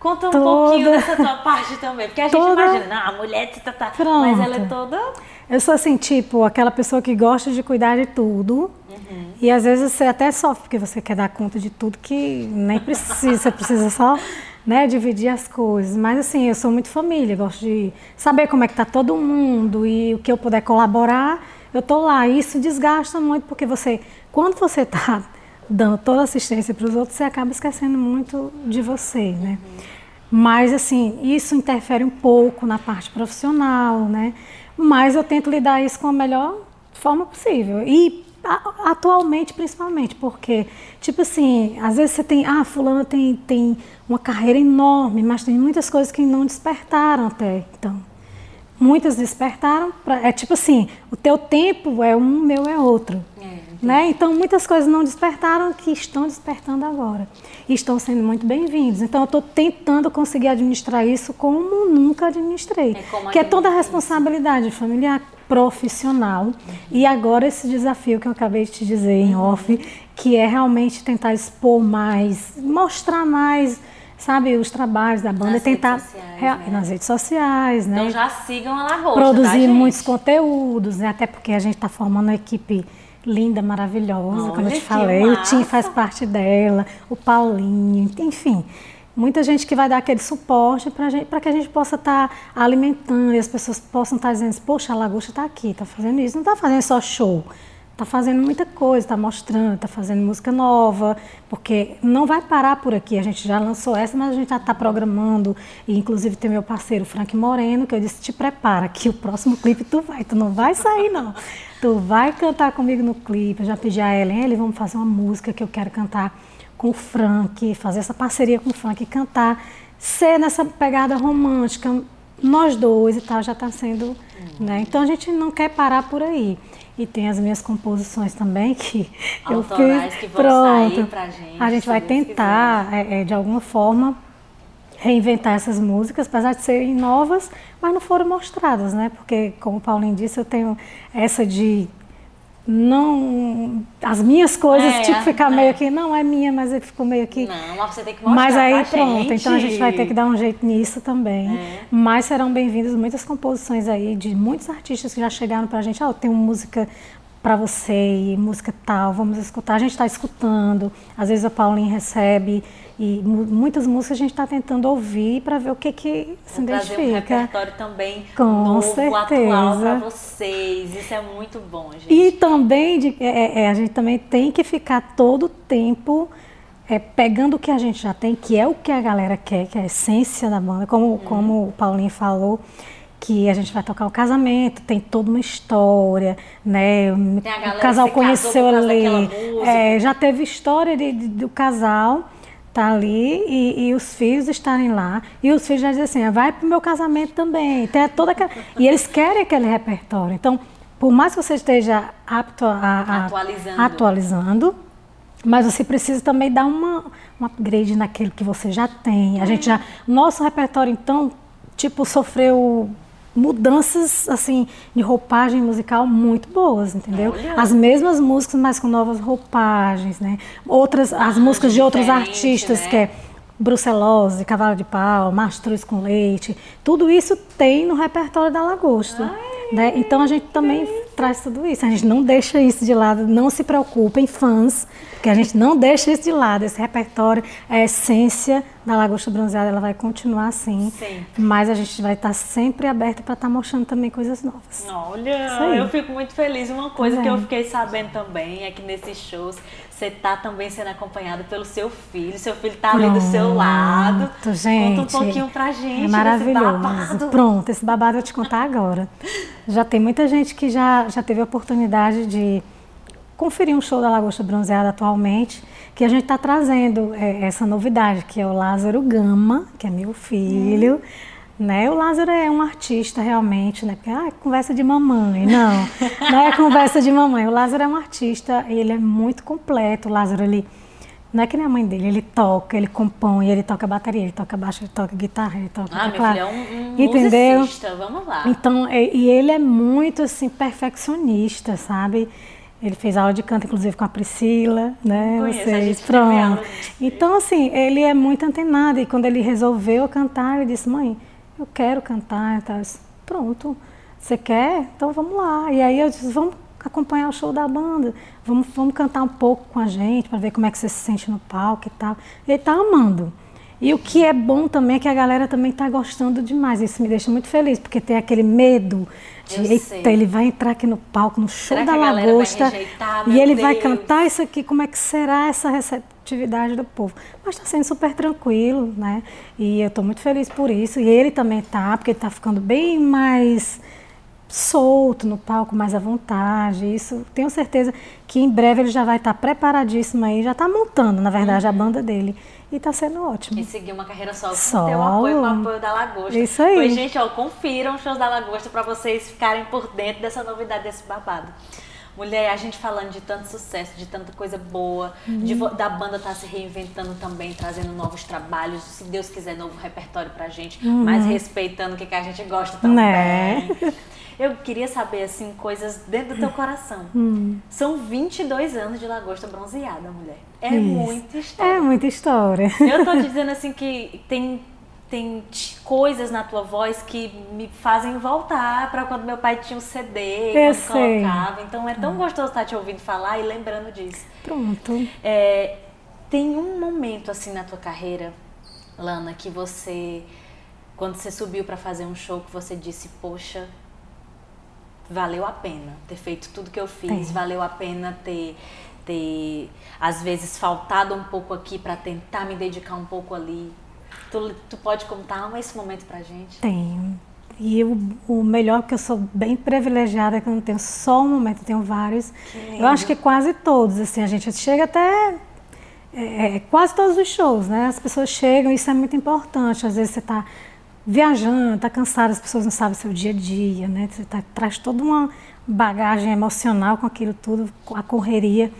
[SPEAKER 1] Conta um
[SPEAKER 2] toda-
[SPEAKER 1] pouquinho dessa tua parte também. Porque a gente
[SPEAKER 2] Toda-
[SPEAKER 1] imagina, não, a mulher tá, tá, mas ela é toda.
[SPEAKER 2] Eu sou assim, tipo, aquela pessoa que gosta de cuidar de tudo.
[SPEAKER 1] Uhum.
[SPEAKER 2] E às vezes você até sofre porque você quer dar conta de tudo que nem precisa, você precisa só né, dividir as coisas. Mas assim, eu sou muito família, gosto de saber como é que tá todo mundo e o que eu puder colaborar, eu tô lá. Isso desgasta muito porque você, quando você tá dando toda assistência para os outros, você acaba esquecendo muito de você, né? Mas assim, isso interfere um pouco na parte profissional, né? Mas eu tento lidar isso com a melhor forma possível. E atualmente, principalmente, porque, tipo assim, às vezes você tem, ah, fulano tem, tem uma carreira enorme, mas tem muitas coisas que não despertaram até então. Muitas despertaram, pra, é tipo assim, o teu tempo é um, o meu é outro. Né? Então, muitas coisas não despertaram que estão despertando agora. E estão sendo muito bem-vindos. Então, eu estou tentando conseguir administrar isso como nunca administrei.
[SPEAKER 1] É
[SPEAKER 2] que é toda a responsabilidade familiar, profissional. E agora esse desafio que eu acabei de te dizer em off, que é realmente tentar expor mais, mostrar mais, sabe, os trabalhos da banda
[SPEAKER 1] Nas
[SPEAKER 2] tentar
[SPEAKER 1] redes sociais, né?
[SPEAKER 2] nas redes sociais, né?
[SPEAKER 1] Então já sigam a Lagosta,
[SPEAKER 2] produzir
[SPEAKER 1] tá,
[SPEAKER 2] muitos conteúdos, né? Até porque a gente está formando uma equipe linda, maravilhosa, como eu
[SPEAKER 1] Olha,
[SPEAKER 2] te falei. O Tim faz parte dela, o Paulinho, enfim. Muita gente que vai dar aquele suporte para que a gente possa estar alimentando e as pessoas possam estar dizendo, assim, poxa, a Lagosta está aqui, está fazendo isso. Não está fazendo só show, está fazendo muita coisa, está mostrando, está fazendo música nova, porque não vai parar por aqui. A gente já lançou essa, mas a gente já está programando. E inclusive tem meu parceiro Frank Moreno, que eu disse, te prepara, que o próximo clipe tu vai, tu não vai sair não. Tu vai cantar comigo no clipe. Eu já pedi a Ellen, Ellen, vamos fazer uma música que eu quero cantar com o Frank, fazer essa parceria com o Frank, cantar, ser nessa pegada romântica, nós dois e tal, já está sendo. Né? Então a gente não quer parar por aí. E tem as minhas composições também que eu
[SPEAKER 1] Autorais
[SPEAKER 2] fiz.
[SPEAKER 1] que vão
[SPEAKER 2] Pronto.
[SPEAKER 1] sair pra gente,
[SPEAKER 2] a gente vai tentar, é, é, de alguma forma, reinventar essas músicas, apesar de serem novas, mas não foram mostradas, né? Porque, como o Paulinho disse, eu tenho essa de não as minhas coisas,
[SPEAKER 1] É,
[SPEAKER 2] tipo, ficar
[SPEAKER 1] né?
[SPEAKER 2] meio aqui, não é minha, mas ele ficou meio aqui.
[SPEAKER 1] Não, mas você tem que mostrar
[SPEAKER 2] Mas aí pronto,
[SPEAKER 1] gente.
[SPEAKER 2] então a gente vai ter que dar um jeito nisso também.
[SPEAKER 1] É.
[SPEAKER 2] Mas serão bem-vindas muitas composições aí de muitos artistas que já chegaram pra gente, ó, eu tenho música pra você e música tal, vamos escutar. A gente está escutando, às vezes a Paulinha recebe e mu- muitas músicas a gente está tentando ouvir para ver o que que se
[SPEAKER 1] Vou trazer um
[SPEAKER 2] identifica.
[SPEAKER 1] repertório também
[SPEAKER 2] Com
[SPEAKER 1] novo,
[SPEAKER 2] certeza.
[SPEAKER 1] atual pra vocês. Isso é muito bom, gente.
[SPEAKER 2] E também de- é, é, a gente também tem que ficar todo o tempo é, pegando o que a gente já tem, que é o que a galera quer, que é a essência da banda, como,
[SPEAKER 1] Uhum.
[SPEAKER 2] como o Paulinho falou, que a gente vai tocar o casamento, tem toda uma história, né? O casal conheceu ali. É, já teve história de- de- do casal tá ali e, e os filhos estarem lá e os filhos já dizem assim, "Ah, vai pro meu casamento também. Tem toda aquela... E eles querem aquele repertório. Então, por mais que você esteja apto a, a-
[SPEAKER 1] Atualizando.
[SPEAKER 2] atualizando, mas você precisa também dar uma, um upgrade naquilo que você já tem. A gente já, nosso repertório então, tipo, sofreu mudanças assim de roupagem musical muito boas, entendeu?
[SPEAKER 1] Olha.
[SPEAKER 2] As mesmas músicas, mas com novas roupagens, né? Outras, as músicas de outros artistas
[SPEAKER 1] né?
[SPEAKER 2] que é Brucelose, Cavalo de Pau, Mastruz com Leite, tudo isso tem no repertório da Lagosta. Né? Então a gente também traz tudo isso. A gente não deixa isso de lado, não se preocupem, fãs, que a gente não deixa isso de lado. Esse repertório, a essência da Lagosta Bronzeada, ela vai continuar assim.
[SPEAKER 1] Sempre.
[SPEAKER 2] Mas a gente vai estar sempre aberta para estar mostrando também coisas novas.
[SPEAKER 1] Olha, eu fico muito feliz. Uma coisa
[SPEAKER 2] Também.
[SPEAKER 1] que eu fiquei sabendo também é que nesses shows você tá também sendo acompanhado pelo seu filho. Seu filho tá ali do seu lado.
[SPEAKER 2] Gente.
[SPEAKER 1] Conta um pouquinho pra gente.
[SPEAKER 2] É maravilhoso. Pronto, esse babado eu vou te contar agora. Já tem muita gente que já, já teve a oportunidade de conferir um show da Lagosta Bronzeada atualmente, que a gente está trazendo é, essa novidade, que é o Lázaro Gama, que é meu filho. Né? O Lázaro é um artista realmente, né? Porque, ah, é conversa de mamãe. Não, não é conversa de mamãe. O Lázaro é um artista, ele é muito completo. O Lázaro, ele não é que nem a mãe dele, ele toca, ele compõe, ele toca bateria, ele toca baixo, ele toca guitarra, ele toca
[SPEAKER 1] Ah, meu
[SPEAKER 2] teclado.
[SPEAKER 1] filho é um, um
[SPEAKER 2] Entendeu?
[SPEAKER 1] musicista. Vamos lá.
[SPEAKER 2] Então, é- e ele é muito assim perfeccionista, sabe? Ele fez aula de canto, inclusive, com a Priscila, né?
[SPEAKER 1] Conheço,
[SPEAKER 2] Vocês, pronto. Então, assim, ele é muito antenado. E quando ele resolveu cantar, ele disse, mãe, eu quero cantar. e. Eu disse, Pronto, você quer? Então vamos lá. E aí eu disse, vamos acompanhar o show da banda. Vamos, vamos cantar um pouco com a gente, para ver como é que você se sente no palco e tal. Ele tá amando. E o que é bom também é que a galera também está gostando demais. Isso me deixa muito feliz, porque tem aquele medo
[SPEAKER 1] Eu
[SPEAKER 2] eita,
[SPEAKER 1] sei.
[SPEAKER 2] ele vai entrar aqui no palco, no show
[SPEAKER 1] Será
[SPEAKER 2] da
[SPEAKER 1] vai
[SPEAKER 2] Lagosta,
[SPEAKER 1] rejeitar?
[SPEAKER 2] e ele vai
[SPEAKER 1] Deus.
[SPEAKER 2] cantar isso aqui, como é que será essa receptividade do povo? Mas está sendo super tranquilo, né? E eu estou muito feliz por isso. E ele também tá, porque ele está ficando bem mais solto no palco, mais à vontade. Isso, tenho certeza que em breve ele já vai estar preparadíssimo aí, já está montando, na verdade, a banda dele. E está sendo ótimo.
[SPEAKER 1] E seguir uma carreira solo,
[SPEAKER 2] Solo.
[SPEAKER 1] ter o apoio o apoio da Lagosta.
[SPEAKER 2] Isso aí.
[SPEAKER 1] Pois, gente, ó, confiram os shows da Lagosta pra vocês ficarem por dentro dessa novidade, desse babado. Mulher, a gente falando de tanto sucesso, de tanta coisa boa, de vo- da banda tá se reinventando também, trazendo novos trabalhos, se Deus quiser, novo repertório pra gente, mas respeitando o que, que a gente gosta também.
[SPEAKER 2] Né?
[SPEAKER 1] Eu queria saber, assim, coisas dentro do teu coração.
[SPEAKER 2] Hum.
[SPEAKER 1] São 22 anos de lagosta bronzeada, mulher. É
[SPEAKER 2] Isso.
[SPEAKER 1] muita história.
[SPEAKER 2] É muita história.
[SPEAKER 1] Eu tô te dizendo assim que tem tem coisas na tua voz que me fazem voltar para quando meu pai tinha um CD,
[SPEAKER 2] Eu
[SPEAKER 1] quando
[SPEAKER 2] sei.
[SPEAKER 1] colocava. Então é tão gostoso estar te ouvindo falar e lembrando disso.
[SPEAKER 2] Pronto.
[SPEAKER 1] É, tem um momento assim na tua carreira, Lana, que você, quando você subiu para fazer um show, que você disse, poxa, valeu a pena ter feito tudo que eu fiz,
[SPEAKER 2] Tem.
[SPEAKER 1] valeu a pena ter, ter às vezes faltado um pouco aqui para tentar me dedicar um pouco ali. Tu, tu pode contar esse momento pra gente?
[SPEAKER 2] Tenho. E o, o melhor, porque eu sou bem privilegiada, que eu não tenho só um momento, eu tenho vários.
[SPEAKER 1] Que.
[SPEAKER 2] Eu acho que quase todos, assim, a gente chega até é, é, quase todos os shows, né? As pessoas chegam, isso é muito importante. Às vezes você está viajando, está cansado, as pessoas não sabem o seu dia a dia, né? Você tá, traz toda uma bagagem emocional com aquilo tudo, a correria,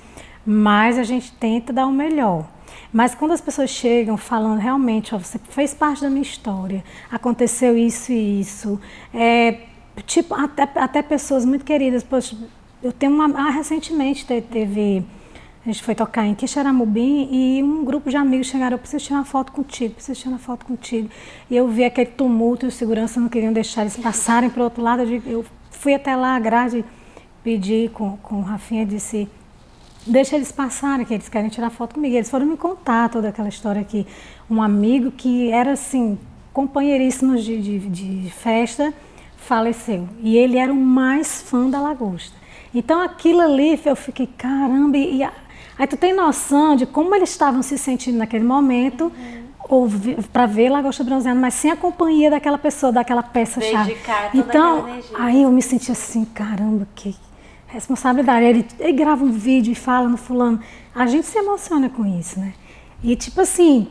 [SPEAKER 2] mas a gente tenta dar o melhor. Mas quando as pessoas chegam falando realmente, ó, você fez parte da minha história, aconteceu isso e isso, é, tipo, até, até pessoas muito queridas, poxa, eu tenho uma, ah, recentemente te- teve, a gente foi tocar em Quixeramobim e um grupo de amigos chegaram, eu preciso tirar uma foto contigo, preciso tirar uma foto contigo. E eu vi aquele tumulto e os seguranças não queriam deixar eles passarem para o outro lado, eu, fui até lá, a grade, pedi com, com o Rafinha, disse, deixa eles passarem, que eles querem tirar foto comigo. Eles foram me contar toda aquela história aqui. Um amigo que era assim, companheiríssimo de, de, de festa, faleceu. E ele era o mais fã da lagosta. Então aquilo ali, eu fiquei, caramba, e, e a- aí tu tem noção de como eles estavam se sentindo naquele momento, para ver lagosta bronzeando, mas sem a companhia daquela pessoa, daquela peça chave.
[SPEAKER 1] Dedicar toda
[SPEAKER 2] Então, aí eu me senti assim, caramba, que responsabilidade. Ele, ele grava um vídeo e fala no fulano. A gente se emociona com isso, né? E tipo assim,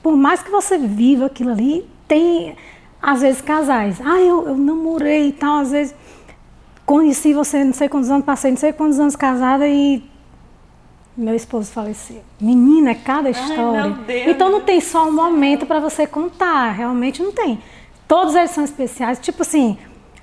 [SPEAKER 2] por mais que você viva aquilo ali, tem às vezes casais. Ah, eu, eu namorei e tal, às vezes conheci você não sei quantos anos, passei não sei quantos anos casada e meu esposo faleceu. Menina, é cada história.
[SPEAKER 1] meu Deus.
[SPEAKER 2] então não tem só um momento para você contar, realmente não tem. Todos eles são especiais, tipo assim,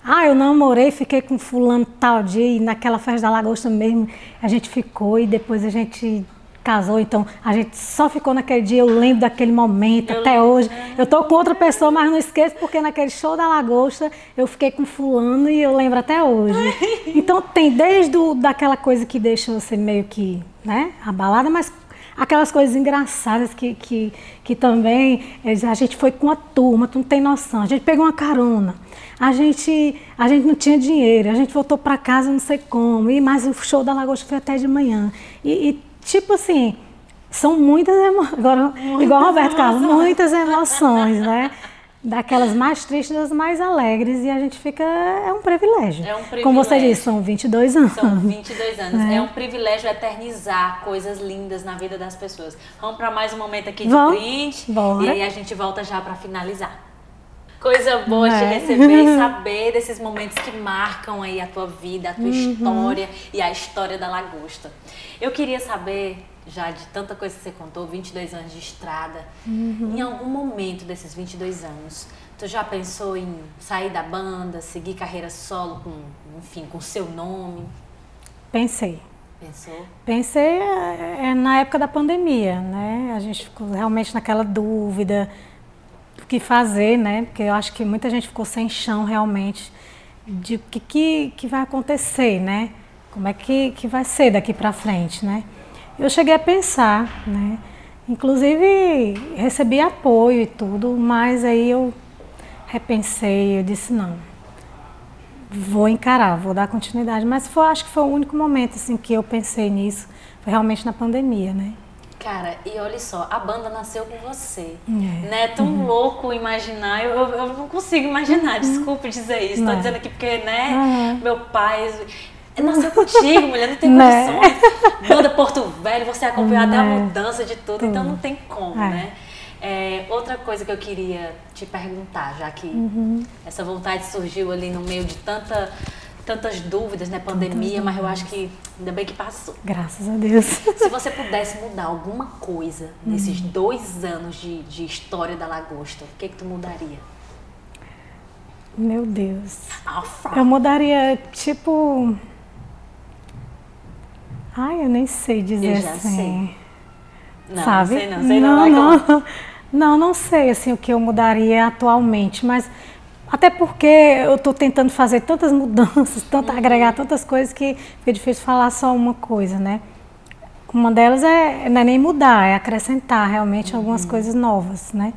[SPEAKER 2] ah, eu namorei, fiquei com fulano tal dia e naquela festa da lagosta mesmo a gente ficou e depois a gente casou, então a gente só ficou naquele dia, eu lembro daquele momento
[SPEAKER 1] Eu
[SPEAKER 2] até
[SPEAKER 1] lembro.
[SPEAKER 2] hoje. Eu tô com outra pessoa, mas não esqueço porque naquele show da lagosta eu fiquei com fulano e eu lembro até hoje. Então tem desde o, daquela coisa que deixa você meio que, né, abalada, mas aquelas coisas engraçadas que, que, que também eh, a gente foi com a turma, tu não tem noção. A gente pegou uma carona. A gente, a gente não tinha dinheiro, a gente voltou para casa não sei como, e mas o show da Lagosta foi até de manhã. E, e, tipo assim, são muitas emoções, agora, igual o Roberto Carlos, muitas emoções, né? Daquelas mais tristes das mais alegres, e a gente fica, é um privilégio.
[SPEAKER 1] É um
[SPEAKER 2] Como você
[SPEAKER 1] privilégio.
[SPEAKER 2] disse, são 22 anos.
[SPEAKER 1] São 22 anos.
[SPEAKER 2] Né?
[SPEAKER 1] É um privilégio eternizar coisas lindas na vida das pessoas. Vamos para mais um momento aqui de
[SPEAKER 2] Vamos.
[SPEAKER 1] brinde.
[SPEAKER 2] Bora.
[SPEAKER 1] E aí a gente volta já para finalizar. Coisa boa
[SPEAKER 2] É.
[SPEAKER 1] receber e saber desses momentos que marcam aí a tua vida, a tua
[SPEAKER 2] Uhum.
[SPEAKER 1] história e a história da lagosta. Eu queria saber, já de tanta coisa que você contou, 22 anos de estrada,
[SPEAKER 2] Uhum.
[SPEAKER 1] em algum momento desses 22 anos, tu já pensou em sair da banda, seguir carreira solo com, enfim, com seu nome?
[SPEAKER 2] Pensei.
[SPEAKER 1] Pensou?
[SPEAKER 2] Pensei é, é, na época da pandemia, né? A gente ficou realmente naquela dúvida que fazer, né? Porque eu acho que muita gente ficou sem chão realmente de o que, que, que vai acontecer, né? Como é que, que vai ser daqui para frente, né? Eu cheguei a pensar, né? Inclusive recebi apoio e tudo, mas aí eu repensei, eu disse não, vou encarar, vou dar continuidade. Mas foi, acho que foi o único momento assim que eu pensei nisso, foi realmente na pandemia, né?
[SPEAKER 1] Cara, e olha só, a banda nasceu com você.
[SPEAKER 2] É.
[SPEAKER 1] Né? É tão louco imaginar, eu, eu- eu não consigo imaginar, desculpe dizer isso. Tô
[SPEAKER 2] Não.
[SPEAKER 1] dizendo aqui porque, né,
[SPEAKER 2] Uhum.
[SPEAKER 1] meu pai nasceu contigo, mulher, não tem
[SPEAKER 2] Né?
[SPEAKER 1] condições. Banda Porto Velho, você acompanhou até a
[SPEAKER 2] Né?
[SPEAKER 1] mudança de tudo, então não tem como,
[SPEAKER 2] É.
[SPEAKER 1] né? É, outra coisa que eu queria te perguntar, já que
[SPEAKER 2] Uhum.
[SPEAKER 1] essa vontade surgiu ali no meio de tanta, tantas dúvidas, né? Pandemia, mas eu acho que ainda bem que passou.
[SPEAKER 2] Graças a Deus.
[SPEAKER 1] Se você pudesse mudar alguma coisa nesses
[SPEAKER 2] Uhum.
[SPEAKER 1] dois anos de, de história da lagosta, o que que tu mudaria?
[SPEAKER 2] Meu Deus.
[SPEAKER 1] Afra.
[SPEAKER 2] Eu mudaria, tipo. Ai, eu nem sei dizer
[SPEAKER 1] Eu já
[SPEAKER 2] assim.
[SPEAKER 1] sei. Não,
[SPEAKER 2] sabe?
[SPEAKER 1] não sei não, sei não.
[SPEAKER 2] não, não, não, não sei assim o que eu mudaria atualmente, mas até porque eu estou tentando fazer tantas mudanças, tanto
[SPEAKER 1] Uhum.
[SPEAKER 2] agregar tantas coisas que fica difícil falar só uma coisa, né? Uma delas é não é nem mudar, é acrescentar realmente
[SPEAKER 1] Uhum.
[SPEAKER 2] algumas coisas novas, né?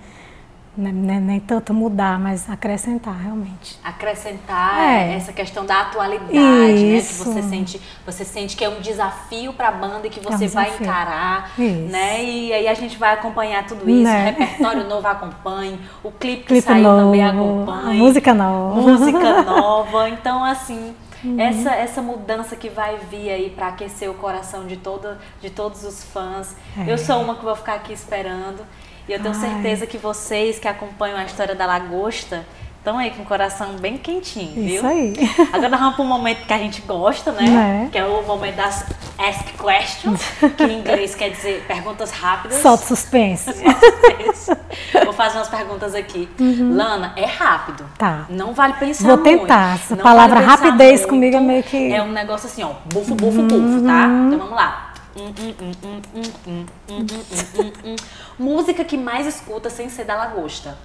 [SPEAKER 2] Nem, nem, nem tanto mudar, mas acrescentar realmente.
[SPEAKER 1] acrescentar
[SPEAKER 2] É.
[SPEAKER 1] essa questão da atualidade, né? Que
[SPEAKER 2] Isso.
[SPEAKER 1] você sente, você sente que é um desafio para a banda e que
[SPEAKER 2] É um
[SPEAKER 1] você vai encarar,
[SPEAKER 2] Isso.
[SPEAKER 1] né? E aí a gente vai acompanhar tudo isso,
[SPEAKER 2] Né?
[SPEAKER 1] o repertório novo acompanhe, o clipe que
[SPEAKER 2] Clipe
[SPEAKER 1] saiu também
[SPEAKER 2] novo, a
[SPEAKER 1] acompanhe,
[SPEAKER 2] música nova.
[SPEAKER 1] música nova. Então assim,
[SPEAKER 2] Uhum.
[SPEAKER 1] essa essa mudança que vai vir aí para aquecer o coração de toda de todos os fãs.
[SPEAKER 2] É.
[SPEAKER 1] Eu sou uma que vou ficar aqui esperando. E eu tenho
[SPEAKER 2] Ai.
[SPEAKER 1] certeza que vocês que acompanham a história da Lagosta estão aí com o coração bem quentinho, viu?
[SPEAKER 2] Isso aí.
[SPEAKER 1] Agora nós vamos para um momento que a gente gosta, né?
[SPEAKER 2] Né?
[SPEAKER 1] Que é o momento das Ask Questions, que em inglês quer dizer perguntas rápidas.
[SPEAKER 2] Solta suspense.
[SPEAKER 1] Vou fazer umas perguntas aqui. Lana, é rápido.
[SPEAKER 2] Tá.
[SPEAKER 1] Não vale pensar
[SPEAKER 2] Vou
[SPEAKER 1] muito.
[SPEAKER 2] tentar. Essa
[SPEAKER 1] Não
[SPEAKER 2] palavra
[SPEAKER 1] vale
[SPEAKER 2] rapidez
[SPEAKER 1] muito.
[SPEAKER 2] comigo é meio que-
[SPEAKER 1] É um negócio assim, ó. Bufo, bufo, bufo, tá? Então vamos lá. Música que mais escuta sem ser da lagosta.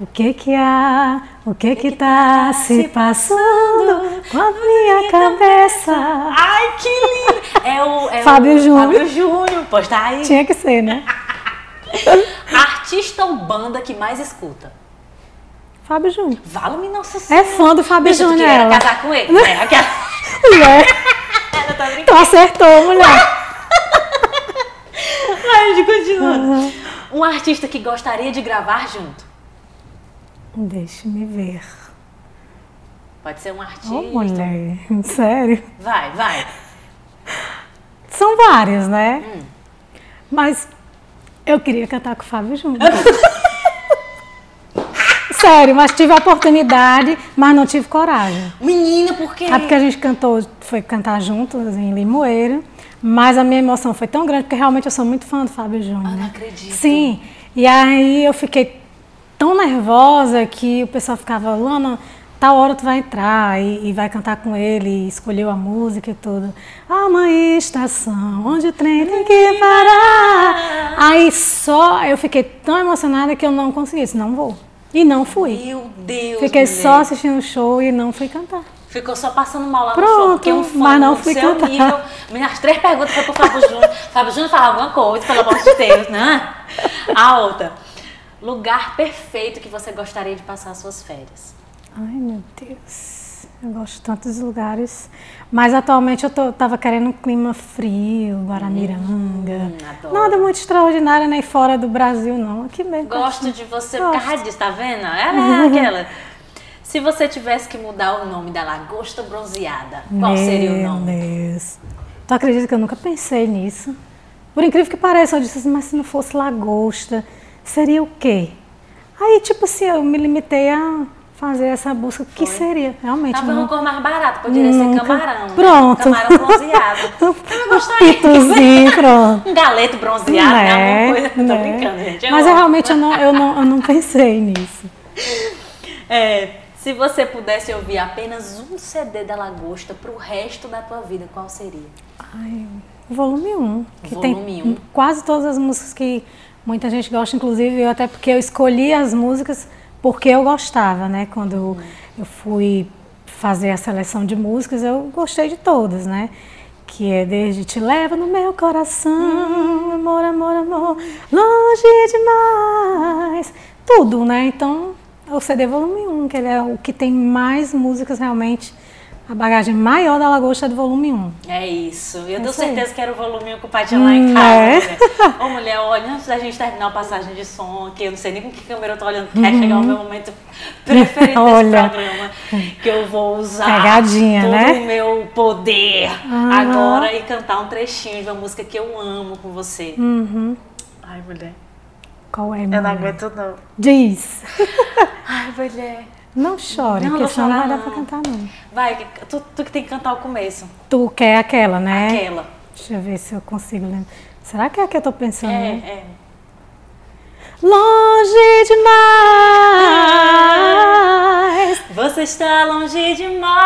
[SPEAKER 2] O que que há? O que que, que tá, tá se passando com a minha cabeça?
[SPEAKER 1] Ai, que lindo! É o, é
[SPEAKER 2] Fábio
[SPEAKER 1] o,
[SPEAKER 2] Júnior.
[SPEAKER 1] Fábio Júnior, pois tá aí.
[SPEAKER 2] Tinha que ser, né?
[SPEAKER 1] Artista ou banda que mais escuta?
[SPEAKER 2] Fábio Júnior.
[SPEAKER 1] Vala-me Nossa Senhora.
[SPEAKER 2] É fã do Fábio Júnior.
[SPEAKER 1] É
[SPEAKER 2] ela
[SPEAKER 1] casar com ele. Né? Aquela... Ela tá brincando.
[SPEAKER 2] tu acertou, mulher.
[SPEAKER 1] Vai, gente, continua. Um artista que gostaria de gravar junto.
[SPEAKER 2] Deixa-me ver.
[SPEAKER 1] Pode ser um artista.
[SPEAKER 2] Ô, mulher, sério.
[SPEAKER 1] Vai, vai.
[SPEAKER 2] São vários, né?
[SPEAKER 1] Hum.
[SPEAKER 2] Mas eu queria cantar com o Fábio Júnior. Sério, mas tive a oportunidade, mas não tive coragem.
[SPEAKER 1] Menina, por quê?
[SPEAKER 2] É porque a gente cantou, foi cantar juntos em Limoeiro, mas a minha emoção foi tão grande porque realmente eu sou muito fã do Fábio Júnior.
[SPEAKER 1] Ah, não acredito.
[SPEAKER 2] Sim, e aí eu fiquei tão nervosa que o pessoal ficava, Lana, tal hora tu vai entrar e, e vai cantar com ele, escolheu a música e tudo. Há uma estação onde o trem tem que parar. Aí só eu fiquei tão emocionada que eu não consegui, disse, não vou. E não fui.
[SPEAKER 1] Meu Deus,
[SPEAKER 2] Fiquei
[SPEAKER 1] mulher.
[SPEAKER 2] só assistindo o show e não fui cantar.
[SPEAKER 1] Ficou só passando mal lá no
[SPEAKER 2] Pronto,
[SPEAKER 1] show, porque um fã
[SPEAKER 2] mas não fui
[SPEAKER 1] seu
[SPEAKER 2] cantar.
[SPEAKER 1] nível... Minhas três perguntas foram pro Fábio Júnior. Fábio Júnior fala alguma coisa, pelo amor de Deus, né? A outra. Lugar perfeito que você gostaria de passar as suas férias.
[SPEAKER 2] Ai, meu Deus. Eu gosto de tantos lugares. Mas atualmente eu tô, tava querendo um clima frio, Guaramiranga.
[SPEAKER 1] Hum, adoro.
[SPEAKER 2] Nada muito extraordinário nem fora do Brasil, não. Aqui mesmo.
[SPEAKER 1] Gosto de você
[SPEAKER 2] Gosto.
[SPEAKER 1] por causa disso, tá vendo? É aquela. Se você tivesse que mudar o nome da lagosta bronzeada, qual seria o
[SPEAKER 2] Meu
[SPEAKER 1] nome?
[SPEAKER 2] Deus. Tu acredita que eu nunca pensei nisso? Por incrível que pareça, eu disse assim, mas se não fosse lagosta, seria o quê? Aí, tipo assim, eu me limitei a fazer essa busca. O que
[SPEAKER 1] Foi.
[SPEAKER 2] seria? Realmente.
[SPEAKER 1] Tava
[SPEAKER 2] não-
[SPEAKER 1] uma cor mais barata, poderia ser
[SPEAKER 2] Nunca.
[SPEAKER 1] camarão. né?
[SPEAKER 2] Pronto.
[SPEAKER 1] Camarão bronzeado. Eu
[SPEAKER 2] Um
[SPEAKER 1] gostaria.
[SPEAKER 2] pitozinho, pronto.
[SPEAKER 1] Um galeto bronzeado, né? Alguma coisa. Tô
[SPEAKER 2] né?
[SPEAKER 1] brincando, gente. Eu
[SPEAKER 2] Mas eu realmente eu não, eu, não, eu não pensei nisso.
[SPEAKER 1] É, se você pudesse ouvir apenas um CD da lagosta pro resto da tua vida, qual seria?
[SPEAKER 2] Ai, volume 1. Que
[SPEAKER 1] Volume
[SPEAKER 2] tem
[SPEAKER 1] um.
[SPEAKER 2] quase todas as músicas que muita gente gosta, inclusive eu até porque eu escolhi as músicas porque eu gostava, né? Quando eu, fui fazer a seleção de músicas, eu gostei de todas, né? Que é desde Te Leva no Meu Coração, Amor, Amor, Amor, Longe Demais, tudo, né? Então, o CD volume 1, que ele é o que tem mais músicas realmente, a bagagem maior da Lagosta é do volume 1.
[SPEAKER 1] É isso. Eu tenho
[SPEAKER 2] Isso aí.
[SPEAKER 1] certeza que era o volume que o pai tinha lá em
[SPEAKER 2] Hum,
[SPEAKER 1] casa.
[SPEAKER 2] é.
[SPEAKER 1] né? Ô, mulher, olha, antes da gente terminar a passagem de som, que eu não sei nem com que câmera eu tô olhando, porque vai chegar o meu momento preferido desse
[SPEAKER 2] Uhum. Olha.
[SPEAKER 1] programa, que eu vou usar
[SPEAKER 2] Pegadinha,
[SPEAKER 1] todo
[SPEAKER 2] né?
[SPEAKER 1] o meu poder
[SPEAKER 2] Aham.
[SPEAKER 1] agora e cantar um trechinho de uma música que eu amo com você.
[SPEAKER 2] Uhum.
[SPEAKER 1] Ai, mulher.
[SPEAKER 2] Qual é,
[SPEAKER 1] Eu não
[SPEAKER 2] mulher?
[SPEAKER 1] aguento, não.
[SPEAKER 2] Diz.
[SPEAKER 1] Ai, mulher.
[SPEAKER 2] Não chore,
[SPEAKER 1] Não,
[SPEAKER 2] porque
[SPEAKER 1] vou
[SPEAKER 2] senão não vai dar pra
[SPEAKER 1] não.
[SPEAKER 2] cantar, não.
[SPEAKER 1] Vai, tu, tu que tem que cantar o começo.
[SPEAKER 2] Tu quer aquela, né?
[SPEAKER 1] Aquela.
[SPEAKER 2] Deixa eu ver se eu consigo lembrar. Será que é a que eu tô pensando?
[SPEAKER 1] É,
[SPEAKER 2] né?
[SPEAKER 1] é.
[SPEAKER 2] longe demais.
[SPEAKER 1] Você está longe demais.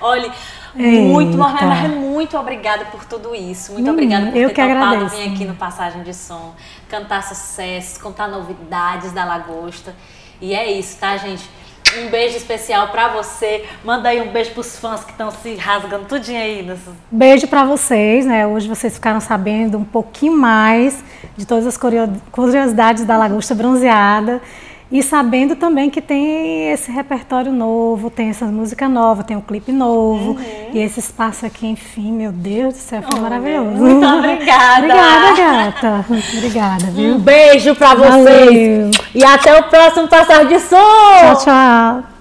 [SPEAKER 1] Olha, muito,
[SPEAKER 2] Eita.
[SPEAKER 1] mas muito obrigada por tudo isso. Muito
[SPEAKER 2] Hum,
[SPEAKER 1] obrigada por
[SPEAKER 2] eu
[SPEAKER 1] ter
[SPEAKER 2] que
[SPEAKER 1] topado
[SPEAKER 2] agradeço.
[SPEAKER 1] vir aqui no Passagem de Som, cantar sucessos, contar novidades da Lagosta. E é isso, tá, gente? Um beijo especial pra você. Manda aí um beijo pros fãs que estão se rasgando tudinho aí.
[SPEAKER 2] Beijo para vocês, né? Hoje vocês ficaram sabendo um pouquinho mais de todas as curio- curiosidades da Lagosta Bronzeada e sabendo também que tem esse repertório novo, tem essa música nova, tem um clipe novo e esse espaço aqui, enfim, meu Deus do céu, foi
[SPEAKER 1] Oh,
[SPEAKER 2] maravilhoso.
[SPEAKER 1] muito obrigada.
[SPEAKER 2] obrigada, gata. Obrigada, viu?
[SPEAKER 1] Um beijo pra vocês.
[SPEAKER 2] Valeu.
[SPEAKER 1] E até o próximo Passagem de Som.
[SPEAKER 2] Tchau, tchau.